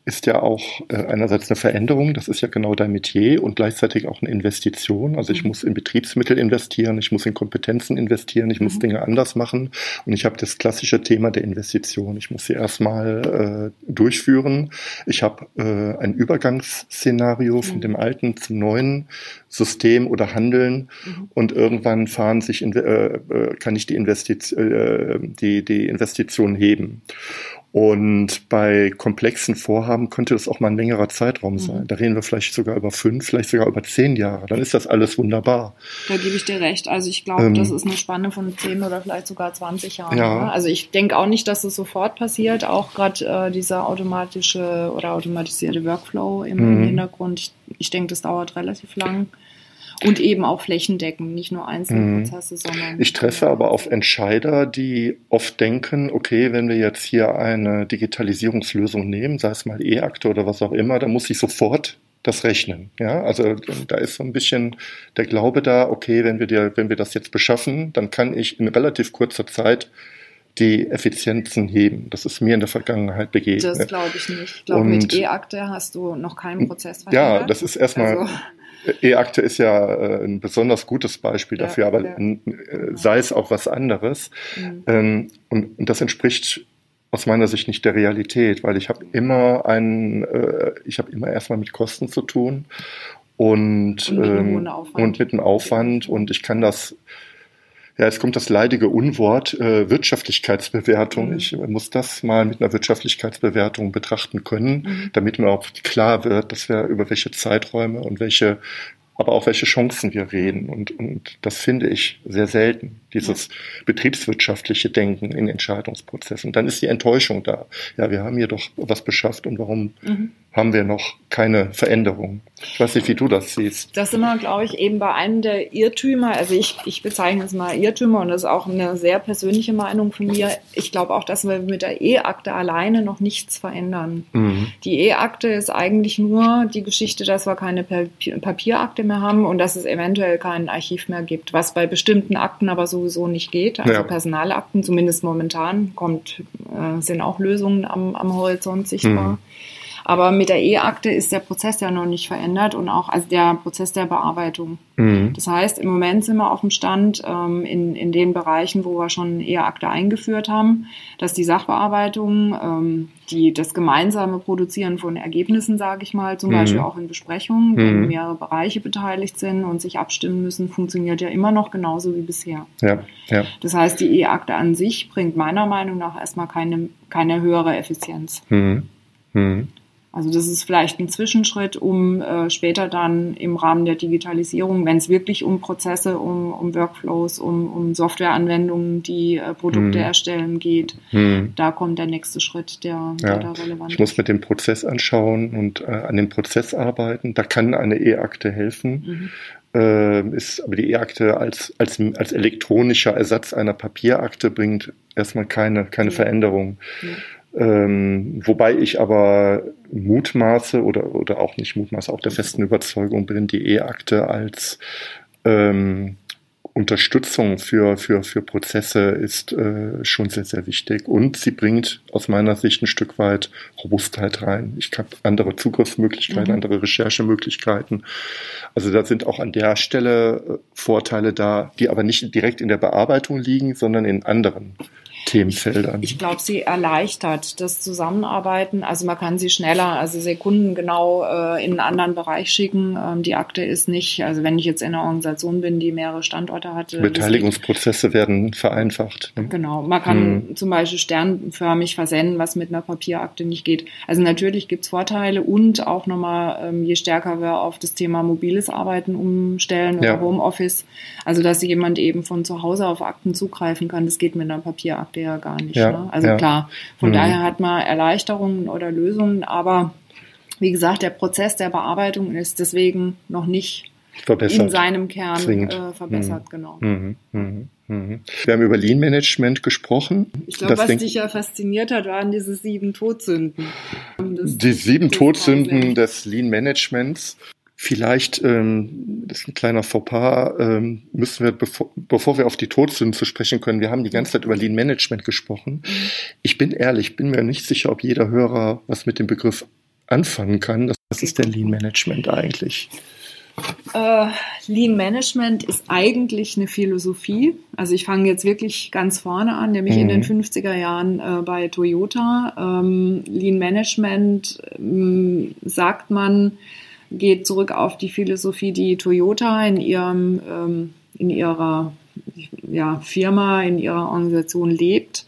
ist ja auch äh, einerseits eine Veränderung, das ist ja genau dein Metier und gleichzeitig auch eine Investition. Also ich mhm. muss in Betriebsmittel investieren, ich muss in Kompetenzen investieren, ich muss mhm. Dinge anders machen und ich habe das klassische Thema der Investition. Ich muss sie erstmal äh, durchführen. Ich habe äh, ein Übergangsszenario von mhm. dem alten zum neuen System oder Handeln mhm. und irgendwann fahren sich in, äh, äh, kann ich die, Investition, äh, die, die Investition heben. Und bei komplexen Vorhaben könnte das auch mal ein längerer Zeitraum sein. Mhm. Da reden wir vielleicht sogar über fünf, vielleicht sogar über zehn Jahre. Dann ist das alles wunderbar. Da gebe ich dir recht. Also ich glaube, ähm, das ist eine Spanne von zehn oder vielleicht sogar 20 Jahren. Ja. Also ich denke auch nicht, dass es sofort passiert. Auch gerade äh, dieser automatische oder automatisierte Workflow im, mhm. Hintergrund. Ich, ich denke, das dauert relativ lang. Und eben auch flächendeckend, nicht nur einzelne mhm. Prozesse, sondern. Ich treffe aber auf Entscheider, die oft denken, okay, wenn wir jetzt hier eine Digitalisierungslösung nehmen, sei es mal E-Akte oder was auch immer, dann muss ich sofort das rechnen. Ja, also da ist so ein bisschen der Glaube da, okay, wenn wir dir, wenn wir das jetzt beschaffen, dann kann ich in relativ kurzer Zeit die Effizienzen heben. Das ist mir in der Vergangenheit begegnet. Das glaube ich nicht. Ich glaube, mit E-Akte hast du noch keinen Prozess verändert. Ja, das ist erstmal, also. E-Akte ist ja äh, ein besonders gutes Beispiel ja, dafür, aber ja. äh, sei es auch was anderes. Mhm. Ähm, und, und, das entspricht aus meiner Sicht nicht der Realität, weil ich habe immer einen, äh, ich habe immer erstmal mit Kosten zu tun und, und, mit, ähm, und mit einem Aufwand und ich kann das ja, jetzt kommt das leidige Unwort äh, Wirtschaftlichkeitsbewertung. Mhm. Ich muss das mal mit einer Wirtschaftlichkeitsbewertung betrachten können, mhm. damit mir auch klar wird, dass wir über welche Zeiträume und welche aber auch welche Chancen wir reden. Und, und das finde ich sehr selten, dieses betriebswirtschaftliche Denken in Entscheidungsprozessen. Dann ist die Enttäuschung da. Ja, wir haben hier doch was beschafft und warum mhm haben wir noch keine Veränderung. Ich weiß nicht, wie du das siehst. Das sind wir, glaube ich, eben bei einem der Irrtümer. Also ich, ich bezeichne es mal Irrtümer und das ist auch eine sehr persönliche Meinung von mir. Ich glaube auch, dass wir mit der E-Akte alleine noch nichts verändern. Mhm. Die E-Akte ist eigentlich nur die Geschichte, dass wir keine Papierakte mehr haben und dass es eventuell kein Archiv mehr gibt, was bei bestimmten Akten aber sowieso nicht geht. Also ja. Personalakten, zumindest momentan, kommt, äh, sind auch Lösungen am, am Horizont sichtbar. Mhm. Aber mit der E-Akte ist der Prozess ja noch nicht verändert und auch also der Prozess der Bearbeitung. Mhm. Das heißt, im Moment sind wir auf dem Stand ähm, in, in den Bereichen, wo wir schon E-Akte eingeführt haben, dass die Sachbearbeitung, ähm, die das gemeinsame Produzieren von Ergebnissen, sage ich mal, zum mhm. Beispiel auch in Besprechungen, wenn mhm. mehrere Bereiche beteiligt sind und sich abstimmen müssen, funktioniert ja immer noch genauso wie bisher. Ja, ja. Das heißt, die E-Akte an sich bringt meiner Meinung nach erstmal keine, keine höhere Effizienz. Mhm. Also das ist vielleicht ein Zwischenschritt, um äh, später dann im Rahmen der Digitalisierung, wenn es wirklich um Prozesse, um, um Workflows, um, um Softwareanwendungen, die äh, Produkte hm. erstellen geht, hm. da kommt der nächste Schritt, der, der da relevant ist. Ich muss mir den Prozess anschauen und äh, an dem Prozess arbeiten. Da kann eine E-Akte helfen. Mhm. Äh, ist aber die E-Akte als, als, als elektronischer Ersatz einer Papierakte bringt erstmal keine, keine ja. Veränderung. Ja. Ähm, wobei ich aber mutmaße oder, oder auch nicht mutmaße, auch der festen Überzeugung bin, die E-Akte als ähm, Unterstützung für, für, für Prozesse ist äh, schon sehr, sehr wichtig. Und sie bringt aus meiner Sicht ein Stück weit Robustheit rein. Ich habe andere Zugriffsmöglichkeiten, mhm. andere Recherchemöglichkeiten. Also da sind auch an der Stelle äh, Vorteile da, die aber nicht direkt in der Bearbeitung liegen, sondern in anderen Themenfeldern. Ich, ich glaube, sie erleichtert das Zusammenarbeiten. Also man kann sie schneller, also sekundengenau äh, in einen anderen Bereich schicken. Ähm, die Akte ist nicht, also wenn ich jetzt in einer Organisation bin, die mehrere Standorte hatte. Beteiligungsprozesse werden vereinfacht. Ne? Genau. Man kann hm. zum Beispiel sternförmig versenden, was mit einer Papierakte nicht geht. Also natürlich gibt es Vorteile und auch nochmal, ähm, je stärker wir auf das Thema mobiles Arbeiten umstellen oder ja. Homeoffice, also dass jemand eben von zu Hause auf Akten zugreifen kann, das geht mit einer Papierakte Akte ja gar nicht. Ja, ne? Also ja. klar, von mhm. daher hat man Erleichterungen oder Lösungen, aber wie gesagt, der Prozess der Bearbeitung ist deswegen noch nicht verbessert. in seinem Kern äh, verbessert, mhm. genau. Mhm. mhm. Mhm. Wir haben über Lean Management gesprochen. Ich glaube, was dich ja fasziniert hat, waren diese sieben Todsünden. Die sieben Todsünden des Lean Managements. Vielleicht, ähm, das ist ein kleiner Fauxpas, ähm, müssen wir, bevor, bevor wir auf die Todsünden zu sprechen können, wir haben die ganze Zeit über Lean Management gesprochen. Mhm. Ich bin ehrlich, bin mir nicht sicher, ob jeder Hörer was mit dem Begriff anfangen kann. Was ist denn Lean Management eigentlich? Äh, Lean Management ist eigentlich eine Philosophie. Also ich fange jetzt wirklich ganz vorne an, nämlich mhm. in den 50er Jahren äh, bei Toyota. Ähm, Lean Management ähm, sagt man, geht zurück auf die Philosophie, die Toyota in ihrem, ähm, in ihrer ja, Firma, in ihrer Organisation lebt,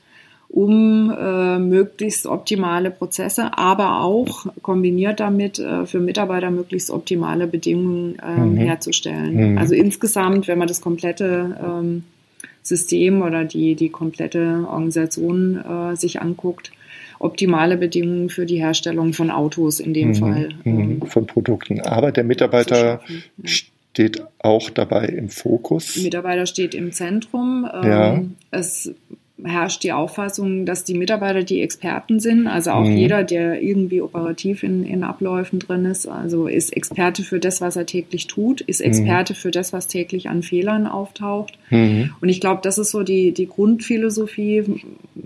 um äh, möglichst optimale Prozesse, aber auch kombiniert damit äh, für Mitarbeiter möglichst optimale Bedingungen äh, mhm. herzustellen. Mhm. Also insgesamt, wenn man das komplette ähm, System oder die, die komplette Organisation äh, sich anguckt, optimale Bedingungen für die Herstellung von Autos in dem mhm. Fall. Mhm. Ähm, von Produkten. Aber der Mitarbeiter steht auch dabei im Fokus. Der Mitarbeiter steht im Zentrum. Ja. Ähm, es herrscht die Auffassung, dass die Mitarbeiter die Experten sind. Also auch mhm. jeder, der irgendwie operativ in, in Abläufen drin ist, also ist Experte für das, was er täglich tut, ist mhm. Experte mhm. für das, was täglich an Fehlern auftaucht. Mhm. Und ich glaube, das ist so die, die Grundphilosophie,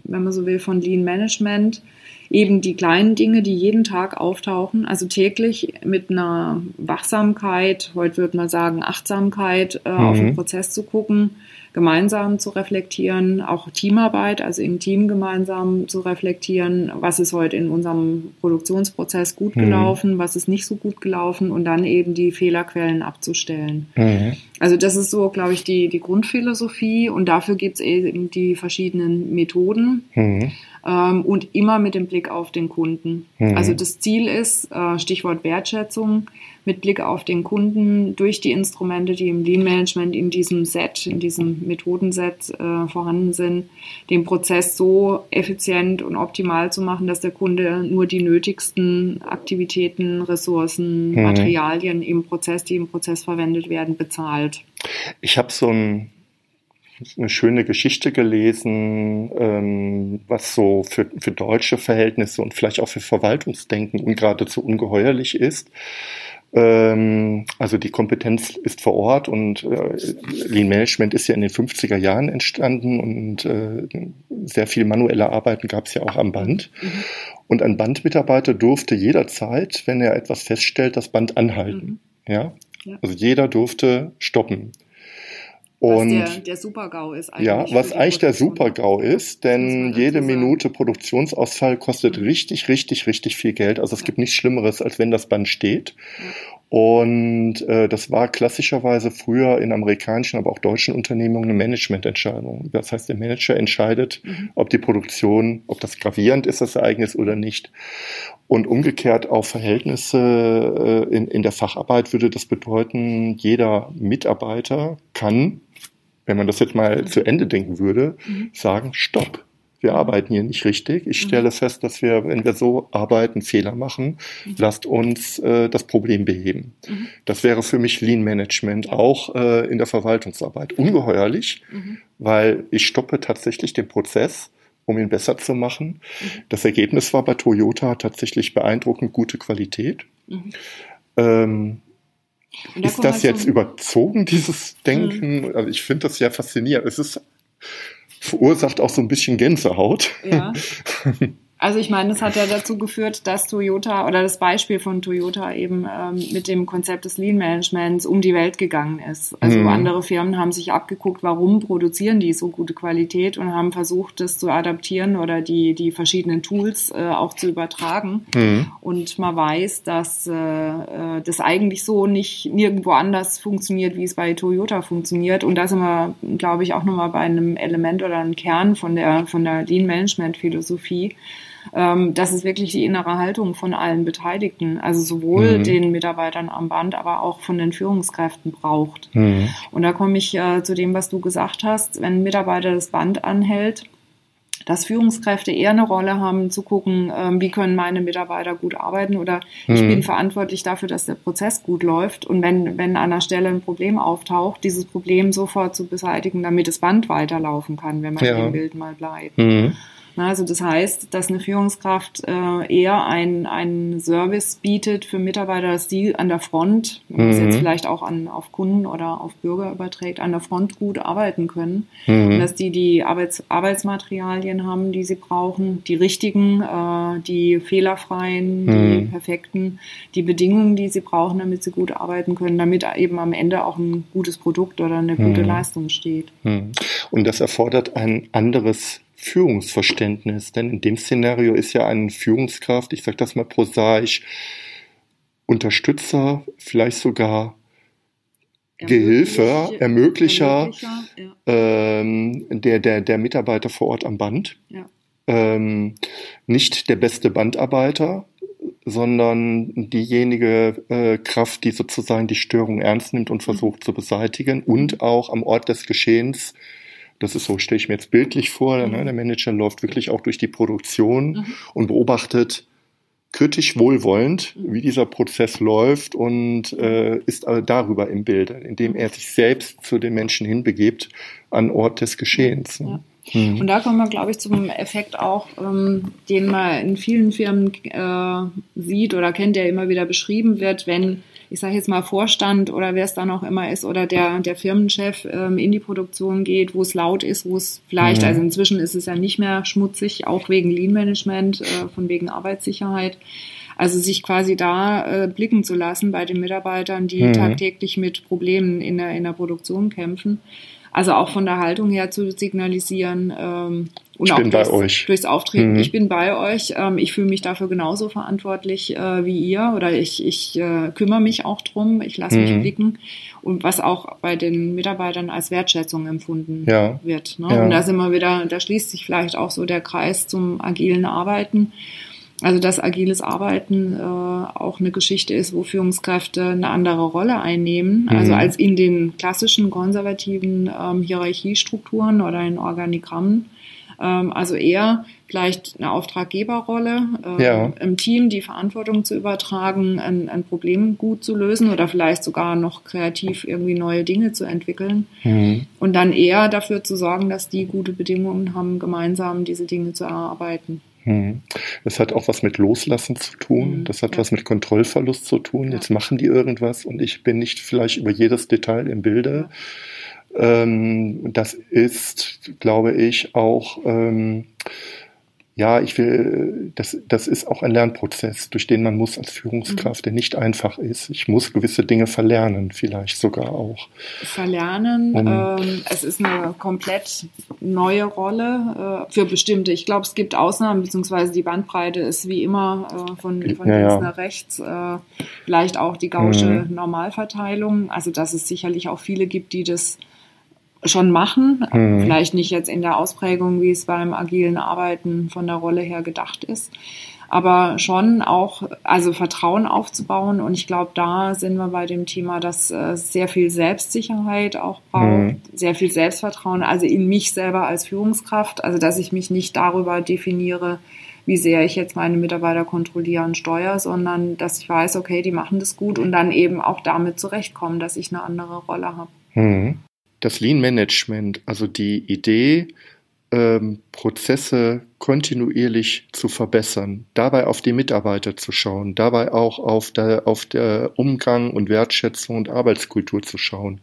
wenn man so will, von Lean Management eben die kleinen Dinge, die jeden Tag auftauchen, also täglich mit einer Wachsamkeit, heute würde man sagen Achtsamkeit, äh, mhm. auf den Prozess zu gucken, gemeinsam zu reflektieren, auch Teamarbeit, also im Team gemeinsam zu reflektieren, was ist heute in unserem Produktionsprozess gut mhm. gelaufen, was ist nicht so gut gelaufen und dann eben die Fehlerquellen abzustellen. Mhm. Also das ist so, glaube ich, die, die Grundphilosophie und dafür gibt es eben die verschiedenen Methoden. Mhm ähm, und immer mit dem Blick auf den Kunden. Mhm. Also das Ziel ist, äh, Stichwort Wertschätzung, mit Blick auf den Kunden durch die Instrumente, die im Lean Management in diesem Set, in diesem Methodenset äh, vorhanden sind, den Prozess so effizient und optimal zu machen, dass der Kunde nur die nötigsten Aktivitäten, Ressourcen, mhm. Materialien im Prozess, die im Prozess verwendet werden, bezahlt. Ich habe so ein eine schöne Geschichte gelesen, ähm, was so für, für deutsche Verhältnisse und vielleicht auch für Verwaltungsdenken und geradezu ungeheuerlich ist. Ähm, also die Kompetenz ist vor Ort und äh, Lean Management ist ja in den 50er Jahren entstanden und äh, sehr viel manuelle Arbeiten gab es ja auch am Band. Mhm. Und ein Bandmitarbeiter durfte jederzeit, wenn er etwas feststellt, das Band anhalten. Mhm. Ja? ja? Also jeder durfte stoppen. Und was der, der Super-GAU ist eigentlich. Ja, was eigentlich der Super-GAU ist, denn jede Minute Produktionsausfall kostet mhm. richtig, richtig, richtig viel Geld. Also es ja. gibt nichts Schlimmeres, als wenn das Band steht. Ja. Und äh, das war klassischerweise früher in amerikanischen, aber auch deutschen Unternehmungen eine Managemententscheidung. Das heißt, der Manager entscheidet, mhm. ob die Produktion, ob das gravierend ist, das Ereignis oder nicht. Und umgekehrt auf Verhältnisse äh, in, in der Facharbeit würde das bedeuten, jeder Mitarbeiter kann, wenn man das jetzt mal mhm. zu Ende denken würde, mhm. sagen, stopp wir arbeiten hier nicht richtig. Ich mhm. stelle fest, dass wir, wenn wir so arbeiten, Fehler machen. Mhm. Lasst uns äh, das Problem beheben. Mhm. Das wäre für mich Lean Management auch äh, in der Verwaltungsarbeit ungeheuerlich, mhm. weil ich stoppe tatsächlich den Prozess, um ihn besser zu machen. Das Ergebnis war bei Toyota tatsächlich beeindruckend gute Qualität. Mhm. Ähm, ist das jetzt überzogen, dieses Denken? Also ich finde das sehr faszinierend. Es ist verursacht auch so ein bisschen Gänsehaut. Ja. Also ich meine, das hat ja dazu geführt, dass Toyota oder das Beispiel von Toyota eben ähm, mit dem Konzept des Lean Managements um die Welt gegangen ist. Also mhm. andere Firmen haben sich abgeguckt, warum produzieren die so gute Qualität und haben versucht, das zu adaptieren oder die, die verschiedenen Tools äh, auch zu übertragen. Mhm. Und man weiß, dass äh, äh, das eigentlich so nicht nirgendwo anders funktioniert, wie es bei Toyota funktioniert. Und da sind wir, glaube ich, auch nochmal bei einem Element oder einem Kern von der, von der Lean Management Philosophie ähm, das ist wirklich die innere Haltung von allen Beteiligten, also sowohl mhm. den Mitarbeitern am Band, aber auch von den Führungskräften braucht. Mhm. Und da komme ich äh, zu dem, was du gesagt hast, wenn ein Mitarbeiter das Band anhält, dass Führungskräfte eher eine Rolle haben, zu gucken, ähm, wie können meine Mitarbeiter gut arbeiten oder mhm. ich bin verantwortlich dafür, dass der Prozess gut läuft. Und wenn, wenn an einer Stelle ein Problem auftaucht, dieses Problem sofort zu beseitigen, damit das Band weiterlaufen kann, wenn man ja. im Bild mal bleibt. Mhm. Also das heißt, dass eine Führungskraft äh, eher einen Service bietet für Mitarbeiter, dass die an der Front, wenn man es jetzt mhm. vielleicht auch an, auf Kunden oder auf Bürger überträgt, an der Front gut arbeiten können. Mhm. dass die die Arbeits Arbeitsmaterialien haben, die sie brauchen, die richtigen, äh, die fehlerfreien, mhm. die perfekten, die Bedingungen, die sie brauchen, damit sie gut arbeiten können, damit eben am Ende auch ein gutes Produkt oder eine gute mhm. Leistung steht. Mhm. Und das erfordert ein anderes Führungsverständnis. Denn in dem Szenario ist ja eine Führungskraft, ich sage das mal prosaisch, Unterstützer, vielleicht sogar Gehilfe, Ermöglicher, Ermöglicher ja. ähm, der, der, der Mitarbeiter vor Ort am Band. Ja. Ähm, nicht der beste Bandarbeiter, sondern diejenige äh, Kraft, die sozusagen die Störung ernst nimmt und versucht mhm. zu beseitigen und auch am Ort des Geschehens das ist so, stelle ich mir jetzt bildlich vor. Ne? Mhm. Der Manager läuft wirklich auch durch die Produktion mhm. und beobachtet kritisch wohlwollend, mhm. wie dieser Prozess läuft und äh, ist also darüber im Bilde, indem er sich selbst zu den Menschen hinbegibt an Ort des Geschehens. Ne? Ja. Mhm. Und da kommen wir, glaube ich, zum Effekt auch, ähm, den man in vielen Firmen äh, sieht oder kennt, der immer wieder beschrieben wird, wenn ich sage jetzt mal Vorstand oder wer es dann auch immer ist oder der, der Firmenchef ähm, in die Produktion geht, wo es laut ist, wo es vielleicht, mhm. also inzwischen ist es ja nicht mehr schmutzig, auch wegen Lean Management, äh, von wegen Arbeitssicherheit. Also sich quasi da äh, blicken zu lassen bei den Mitarbeitern, die mhm. tagtäglich mit Problemen in der, in der Produktion kämpfen. Also auch von der Haltung her zu signalisieren ähm, und ich auch durchs, durchs, Auftreten, mhm. ich bin bei euch, ähm, ich fühle mich dafür genauso verantwortlich äh, wie ihr oder ich, ich äh, kümmere mich auch drum, ich lasse mhm. mich blicken und was auch bei den Mitarbeitern als Wertschätzung empfunden ja. wird. Ne? Ja. Und da sind wir wieder, da schließt sich vielleicht auch so der Kreis zum agilen Arbeiten. Also dass agiles Arbeiten äh, auch eine Geschichte ist, wo Führungskräfte eine andere Rolle einnehmen, mhm. also als in den klassischen konservativen ähm, Hierarchiestrukturen oder in Organigrammen. Ähm, also eher vielleicht eine Auftraggeberrolle äh, ja. im Team, die Verantwortung zu übertragen, ein, ein, Problem gut zu lösen oder vielleicht sogar noch kreativ irgendwie neue Dinge zu entwickeln. Mhm. Und dann eher dafür zu sorgen, dass die gute Bedingungen haben, gemeinsam diese Dinge zu erarbeiten. Hm. Das hat auch was mit Loslassen zu tun. Mhm, das hat ja. was mit Kontrollverlust zu tun. Ja. Jetzt machen die irgendwas und ich bin nicht vielleicht über jedes Detail im Bilde. Ja. Ähm, das ist, glaube ich, auch ähm, ja, ich will, das, das ist auch ein Lernprozess, durch den man muss als Führungskraft, der nicht einfach ist. Ich muss gewisse Dinge verlernen, vielleicht sogar auch. Verlernen, um, ähm, es ist eine komplett neue Rolle äh, für bestimmte. Ich glaube, es gibt Ausnahmen, beziehungsweise die Bandbreite ist wie immer äh, von, von ja, links ja. nach rechts, äh, vielleicht auch die gausche mhm. Normalverteilung. Also, dass es sicherlich auch viele gibt, die das schon machen. Mhm. Vielleicht nicht jetzt in der Ausprägung, wie es beim agilen Arbeiten von der Rolle her gedacht ist. Aber schon auch, also Vertrauen aufzubauen. Und ich glaube, da sind wir bei dem Thema, dass äh, sehr viel Selbstsicherheit auch braucht, mhm. sehr viel Selbstvertrauen, also in mich selber als Führungskraft. Also, dass ich mich nicht darüber definiere, wie sehr ich jetzt meine Mitarbeiter kontrolliere und steuere, sondern dass ich weiß, okay, die machen das gut und dann eben auch damit zurechtkommen, dass ich eine andere Rolle habe. Mhm das Lean Management, also die Idee, ähm, Prozesse kontinuierlich zu verbessern, dabei auf die Mitarbeiter zu schauen, dabei auch auf der, auf der Umgang und Wertschätzung und Arbeitskultur zu schauen.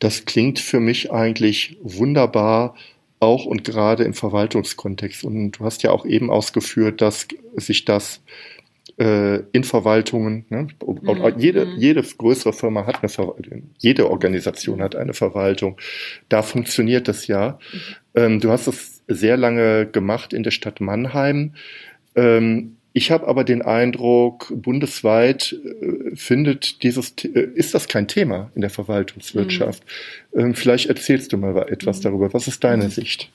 Das klingt für mich eigentlich wunderbar, auch und gerade im Verwaltungskontext. Und du hast ja auch eben ausgeführt, dass sich das äh, in Verwaltungen. Ne? Mhm. Jede, mhm. jede größere Firma hat eine Verwaltung, jede Organisation hat eine Verwaltung. Da funktioniert das ja. Mhm. Ähm, du hast es sehr lange gemacht in der Stadt Mannheim. Ähm, ich habe aber den Eindruck, bundesweit äh, findet dieses, äh, ist das kein Thema in der Verwaltungswirtschaft. Mhm. Ähm, vielleicht erzählst du mal etwas mhm. darüber. Was ist deine Sicht?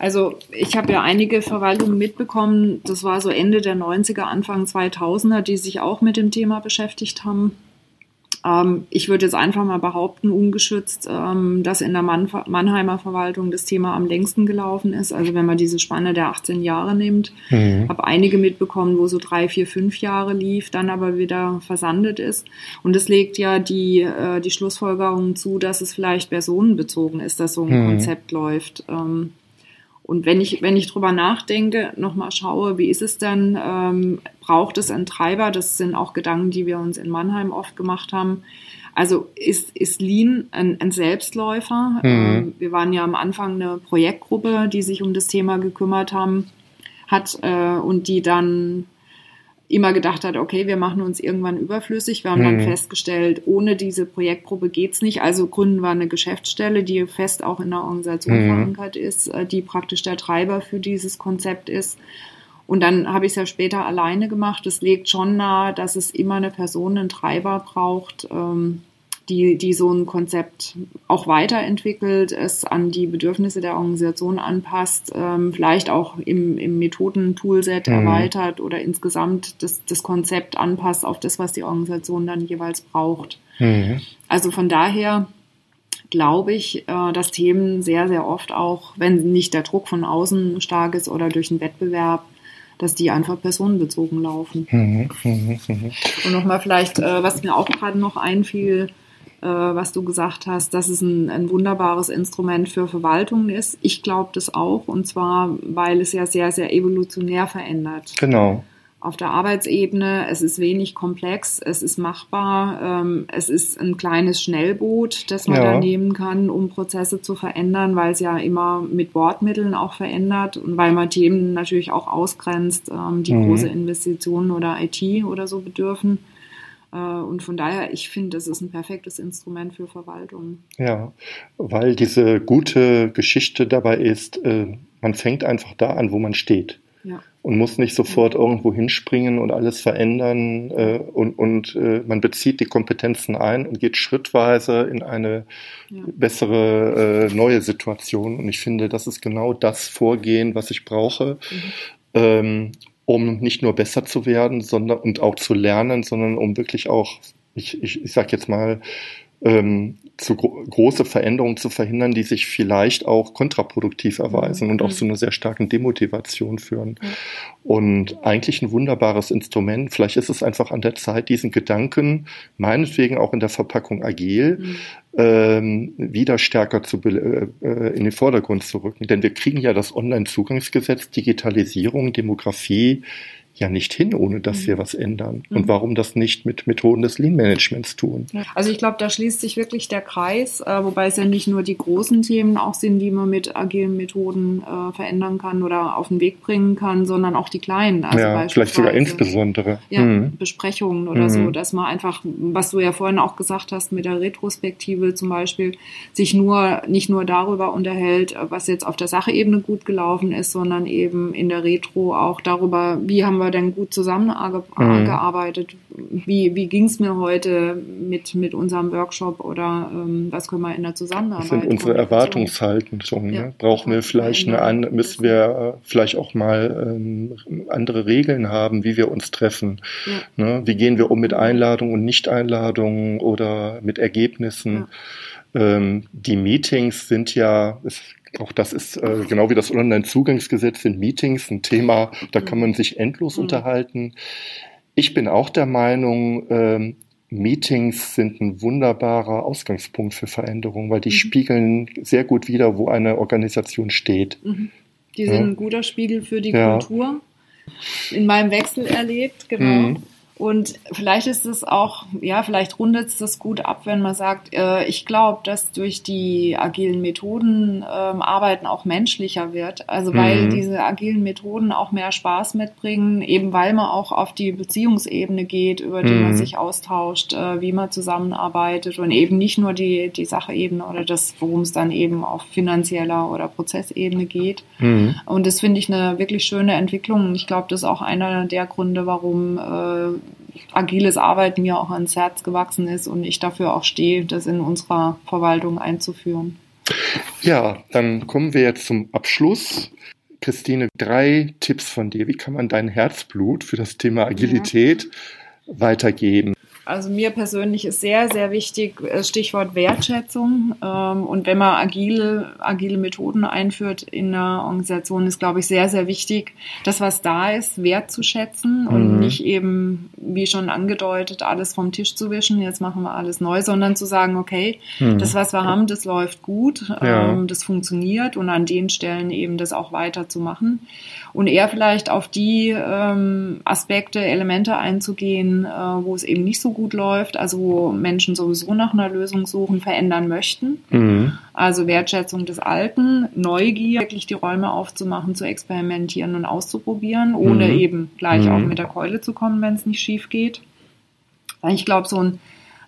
Also ich habe ja einige Verwaltungen mitbekommen, das war so Ende der 90er, Anfang 2000er, die sich auch mit dem Thema beschäftigt haben. Ähm, ich würde jetzt einfach mal behaupten, ungeschützt, ähm, dass in der Mann Mannheimer Verwaltung das Thema am längsten gelaufen ist. Also wenn man diese Spanne der 18 Jahre nimmt, mhm. habe einige mitbekommen, wo so drei, vier, fünf Jahre lief, dann aber wieder versandet ist. Und es legt ja die, äh, die Schlussfolgerung zu, dass es vielleicht personenbezogen ist, dass so ein mhm. Konzept läuft. Ähm, und wenn ich, wenn ich drüber nachdenke, nochmal schaue, wie ist es denn, ähm, braucht es einen Treiber? Das sind auch Gedanken, die wir uns in Mannheim oft gemacht haben. Also ist, ist Lean ein, ein Selbstläufer? Mhm. Ähm, wir waren ja am Anfang eine Projektgruppe, die sich um das Thema gekümmert haben, hat äh, und die dann immer gedacht hat, okay, wir machen uns irgendwann überflüssig. Wir haben mhm. dann festgestellt, ohne diese Projektgruppe geht's nicht. Also gründen wir eine Geschäftsstelle, die fest auch in der Organisation mhm. verankert ist, äh, die praktisch der Treiber für dieses Konzept ist. Und dann habe ich es ja später alleine gemacht. Es legt schon nahe, dass es immer eine Person, einen Treiber braucht, ähm, die, die so ein Konzept auch weiterentwickelt, es an die Bedürfnisse der Organisation anpasst, ähm, vielleicht auch im, im Methoden-Toolset mhm. erweitert oder insgesamt das, das Konzept anpasst auf das, was die Organisation dann jeweils braucht. Mhm. Also von daher glaube ich, äh, dass Themen sehr, sehr oft auch, wenn nicht der Druck von außen stark ist oder durch einen Wettbewerb, dass die einfach personenbezogen laufen. Mhm, mh, mh. Und nochmal vielleicht, äh, was mir auch gerade noch einfiel, was du gesagt hast, dass es ein, ein wunderbares Instrument für Verwaltungen ist. Ich glaube das auch, und zwar, weil es ja sehr, sehr evolutionär verändert. Genau. Auf der Arbeitsebene, es ist wenig komplex, es ist machbar, ähm, es ist ein kleines Schnellboot, das man ja. da nehmen kann, um Prozesse zu verändern, weil es ja immer mit Wortmitteln auch verändert und weil man Themen natürlich auch ausgrenzt, ähm, die mhm. große Investitionen oder IT oder so bedürfen. Äh, und von daher, ich finde, das ist ein perfektes Instrument für Verwaltung. Ja, weil diese gute Geschichte dabei ist, äh, man fängt einfach da an, wo man steht. Ja. Und muss nicht sofort ja. irgendwo hinspringen und alles verändern äh, und, und man bezieht die Kompetenzen ein und geht schrittweise in eine ja. bessere neue Situation. Und ich finde, das ist genau das Vorgehen, was ich brauche. Mhm. Ähm, um nicht nur besser zu werden, sondern und auch zu lernen, sondern um wirklich auch, ich, ich, ich sag jetzt mal, ähm, zu gro große Veränderungen zu verhindern, die sich vielleicht auch kontraproduktiv erweisen mhm. und auch zu einer sehr starken Demotivation führen. Mhm. Und eigentlich ein wunderbares Instrument. Vielleicht ist es einfach an der Zeit, diesen Gedanken, meinetwegen auch in der Verpackung agil, mhm. ähm, wieder stärker zu äh, äh, in den Vordergrund zu rücken. Denn wir kriegen ja das Online-Zugangsgesetz, Digitalisierung, Demografie ja nicht hin, ohne dass mhm. wir was ändern. Und mhm. warum das nicht mit Methoden des Lean-Managements tun? Also ich glaube, da schließt sich wirklich der Kreis, äh, wobei es ja nicht nur die großen Themen auch sind, die man mit agilen Methoden äh, verändern kann oder auf den Weg bringen kann, sondern auch die kleinen. Also ja, vielleicht sogar insbesondere. Ja, mhm. Besprechungen oder so, mhm. dass man einfach, was du ja vorhin auch gesagt hast, mit der Retrospektive zum Beispiel, sich nur, nicht nur darüber unterhält, was jetzt auf der Sachebene gut gelaufen ist, sondern eben in der Retro auch darüber, wie haben wir denn gut zusammengearbeitet? Mhm. Wie, wie ging es mir heute mit, mit unserem Workshop oder ähm, was können wir in der Zusammenarbeit? Das sind unsere Erwartungshaltungen. Ja. Ne? Brauchen wir vielleicht eine an, müssen wir äh, vielleicht auch mal ähm, andere Regeln haben, wie wir uns treffen? Ja. Ne? Wie gehen wir um mit Einladungen und Nicht-Einladungen oder mit Ergebnissen? Ja. Ähm, die Meetings sind ja, es auch das ist äh, genau wie das Online-Zugangsgesetz sind Meetings ein Thema, da kann man sich endlos mhm. unterhalten. Ich bin auch der Meinung, ähm, Meetings sind ein wunderbarer Ausgangspunkt für Veränderungen, weil die mhm. spiegeln sehr gut wider, wo eine Organisation steht. Mhm. Die sind ja. ein guter Spiegel für die ja. Kultur. In meinem Wechsel erlebt, genau. Und vielleicht ist es auch, ja, vielleicht rundet es das gut ab, wenn man sagt, äh, ich glaube, dass durch die agilen Methoden ähm, Arbeiten auch menschlicher wird. Also weil mhm. diese agilen Methoden auch mehr Spaß mitbringen, eben weil man auch auf die Beziehungsebene geht, über die mhm. man sich austauscht, äh, wie man zusammenarbeitet und eben nicht nur die, die Sachebene oder das, worum es dann eben auf finanzieller oder Prozessebene geht. Mhm. Und das finde ich eine wirklich schöne Entwicklung. Ich glaube, das ist auch einer der Gründe, warum äh, agiles Arbeiten mir auch ans Herz gewachsen ist und ich dafür auch stehe, das in unserer Verwaltung einzuführen. Ja, dann kommen wir jetzt zum Abschluss. Christine, drei Tipps von dir. Wie kann man dein Herzblut für das Thema Agilität ja. weitergeben? Also mir persönlich ist sehr, sehr wichtig äh, Stichwort Wertschätzung. Ähm, und wenn man agile, agile Methoden einführt in einer Organisation, ist, glaube ich, sehr, sehr wichtig, das, was da ist, wertzuschätzen und mhm. nicht eben, wie schon angedeutet, alles vom Tisch zu wischen, jetzt machen wir alles neu, sondern zu sagen, okay, mhm. das, was wir haben, das läuft gut, ja. Ähm, das funktioniert und an den Stellen eben das auch weiterzumachen und eher vielleicht auf die ähm, Aspekte, Elemente einzugehen, äh, wo es eben nicht so gut läuft, also wo Menschen sowieso nach einer Lösung suchen, verändern möchten. Mhm. Also Wertschätzung des Alten, Neugier, wirklich die Räume aufzumachen, zu experimentieren und auszuprobieren, ohne mhm. eben gleich mhm. auch mit der Keule zu kommen, wenn es nicht schief geht. Ich glaube, so ein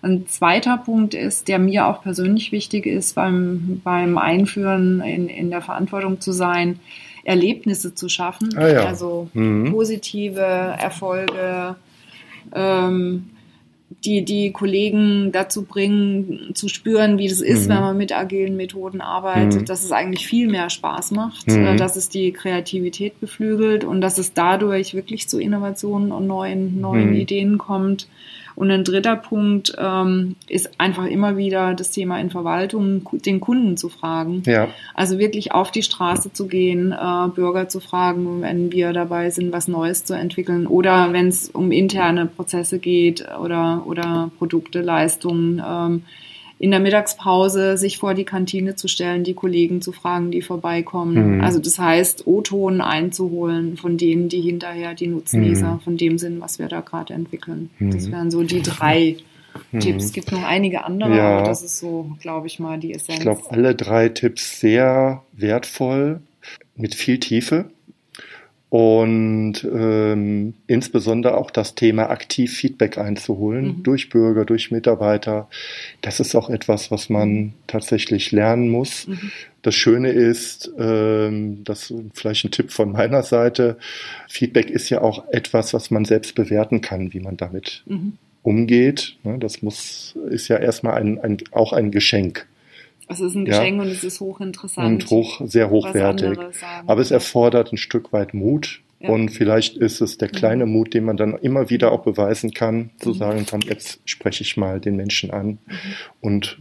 ein zweiter Punkt ist, der mir auch persönlich wichtig ist, beim, beim Einführen in, in der Verantwortung zu sein, Erlebnisse zu schaffen, ah, ja. also mhm. positive Erfolge, ähm, die die Kollegen dazu bringen, zu spüren, wie das ist, mhm. wenn man mit agilen Methoden arbeitet, mhm. dass es eigentlich viel mehr Spaß macht, mhm. Äh, dass es die Kreativität beflügelt und dass es dadurch wirklich zu Innovationen und neuen, neuen mhm. Ideen kommt und ein dritter Punkt ähm, ist einfach immer wieder das Thema in Verwaltung, den Kunden zu fragen. Ja. Also wirklich auf die Straße zu gehen, äh, Bürger zu fragen, wenn wir dabei sind, was Neues zu entwickeln oder wenn es um interne Prozesse geht oder, oder Produkte, Leistungen. Ähm, in der Mittagspause sich vor die Kantine zu stellen, die Kollegen zu fragen, die vorbeikommen. Mhm. Also das heißt, O-Ton einzuholen von denen, die hinterher die Nutznießer mhm. von dem sind, was wir da gerade entwickeln. Mhm. Das wären so die drei mhm. Tipps. Es gibt noch einige andere, ja. aber das ist so, glaube ich mal, die Essenz. Ich glaube, alle drei Tipps sehr wertvoll, mit viel Tiefe und ähm, insbesondere auch das Thema aktiv Feedback einzuholen mhm. durch Bürger, durch Mitarbeiter. Das ist auch etwas, was man tatsächlich lernen muss. Mhm. Das Schöne ist, ähm, das vielleicht ein Tipp von meiner Seite, Feedback ist ja auch etwas, was man selbst bewerten kann, wie man damit mhm. umgeht. Ne, das muss, ist ja erstmal ein, ein, auch ein Geschenk. Es ist ein Geschenk ja. und es ist hochinteressant. Und hoch, sehr hochwertig. Aber es erfordert ein Stück weit Mut. Ja. Und vielleicht ist es der kleine mhm. Mut, den man dann immer wieder auch beweisen kann, zu mhm. sagen kann, jetzt spreche ich mal den Menschen an mhm. und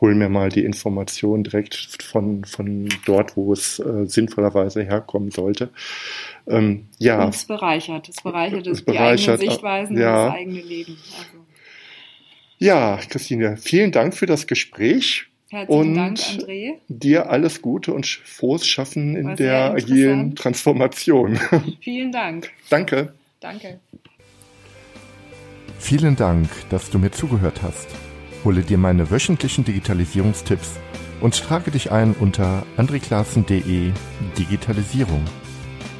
hol mir mal die Information direkt von, von dort, wo es äh, sinnvollerweise herkommen sollte. Ähm, ja. Und es bereichert. Es bereichert, es bereichert die eigenen Sichtweisen ja. und das eigene Leben. Also. Ja, Christine, vielen Dank für das Gespräch. Herzlichen und Dank, André. Dir alles Gute und frohes Schaffen in War der agilen Transformation. Vielen Dank. Danke. Danke. Vielen Dank, dass du mir zugehört hast. Hole dir meine wöchentlichen Digitalisierungstipps und trage dich ein unter andreklassen.de Digitalisierung.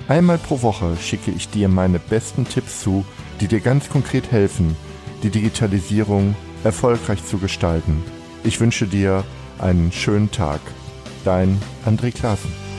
Einmal pro Woche schicke ich dir meine besten Tipps zu, die dir ganz konkret helfen, die Digitalisierung erfolgreich zu gestalten. Ich wünsche dir einen schönen Tag. Dein André Klaassen.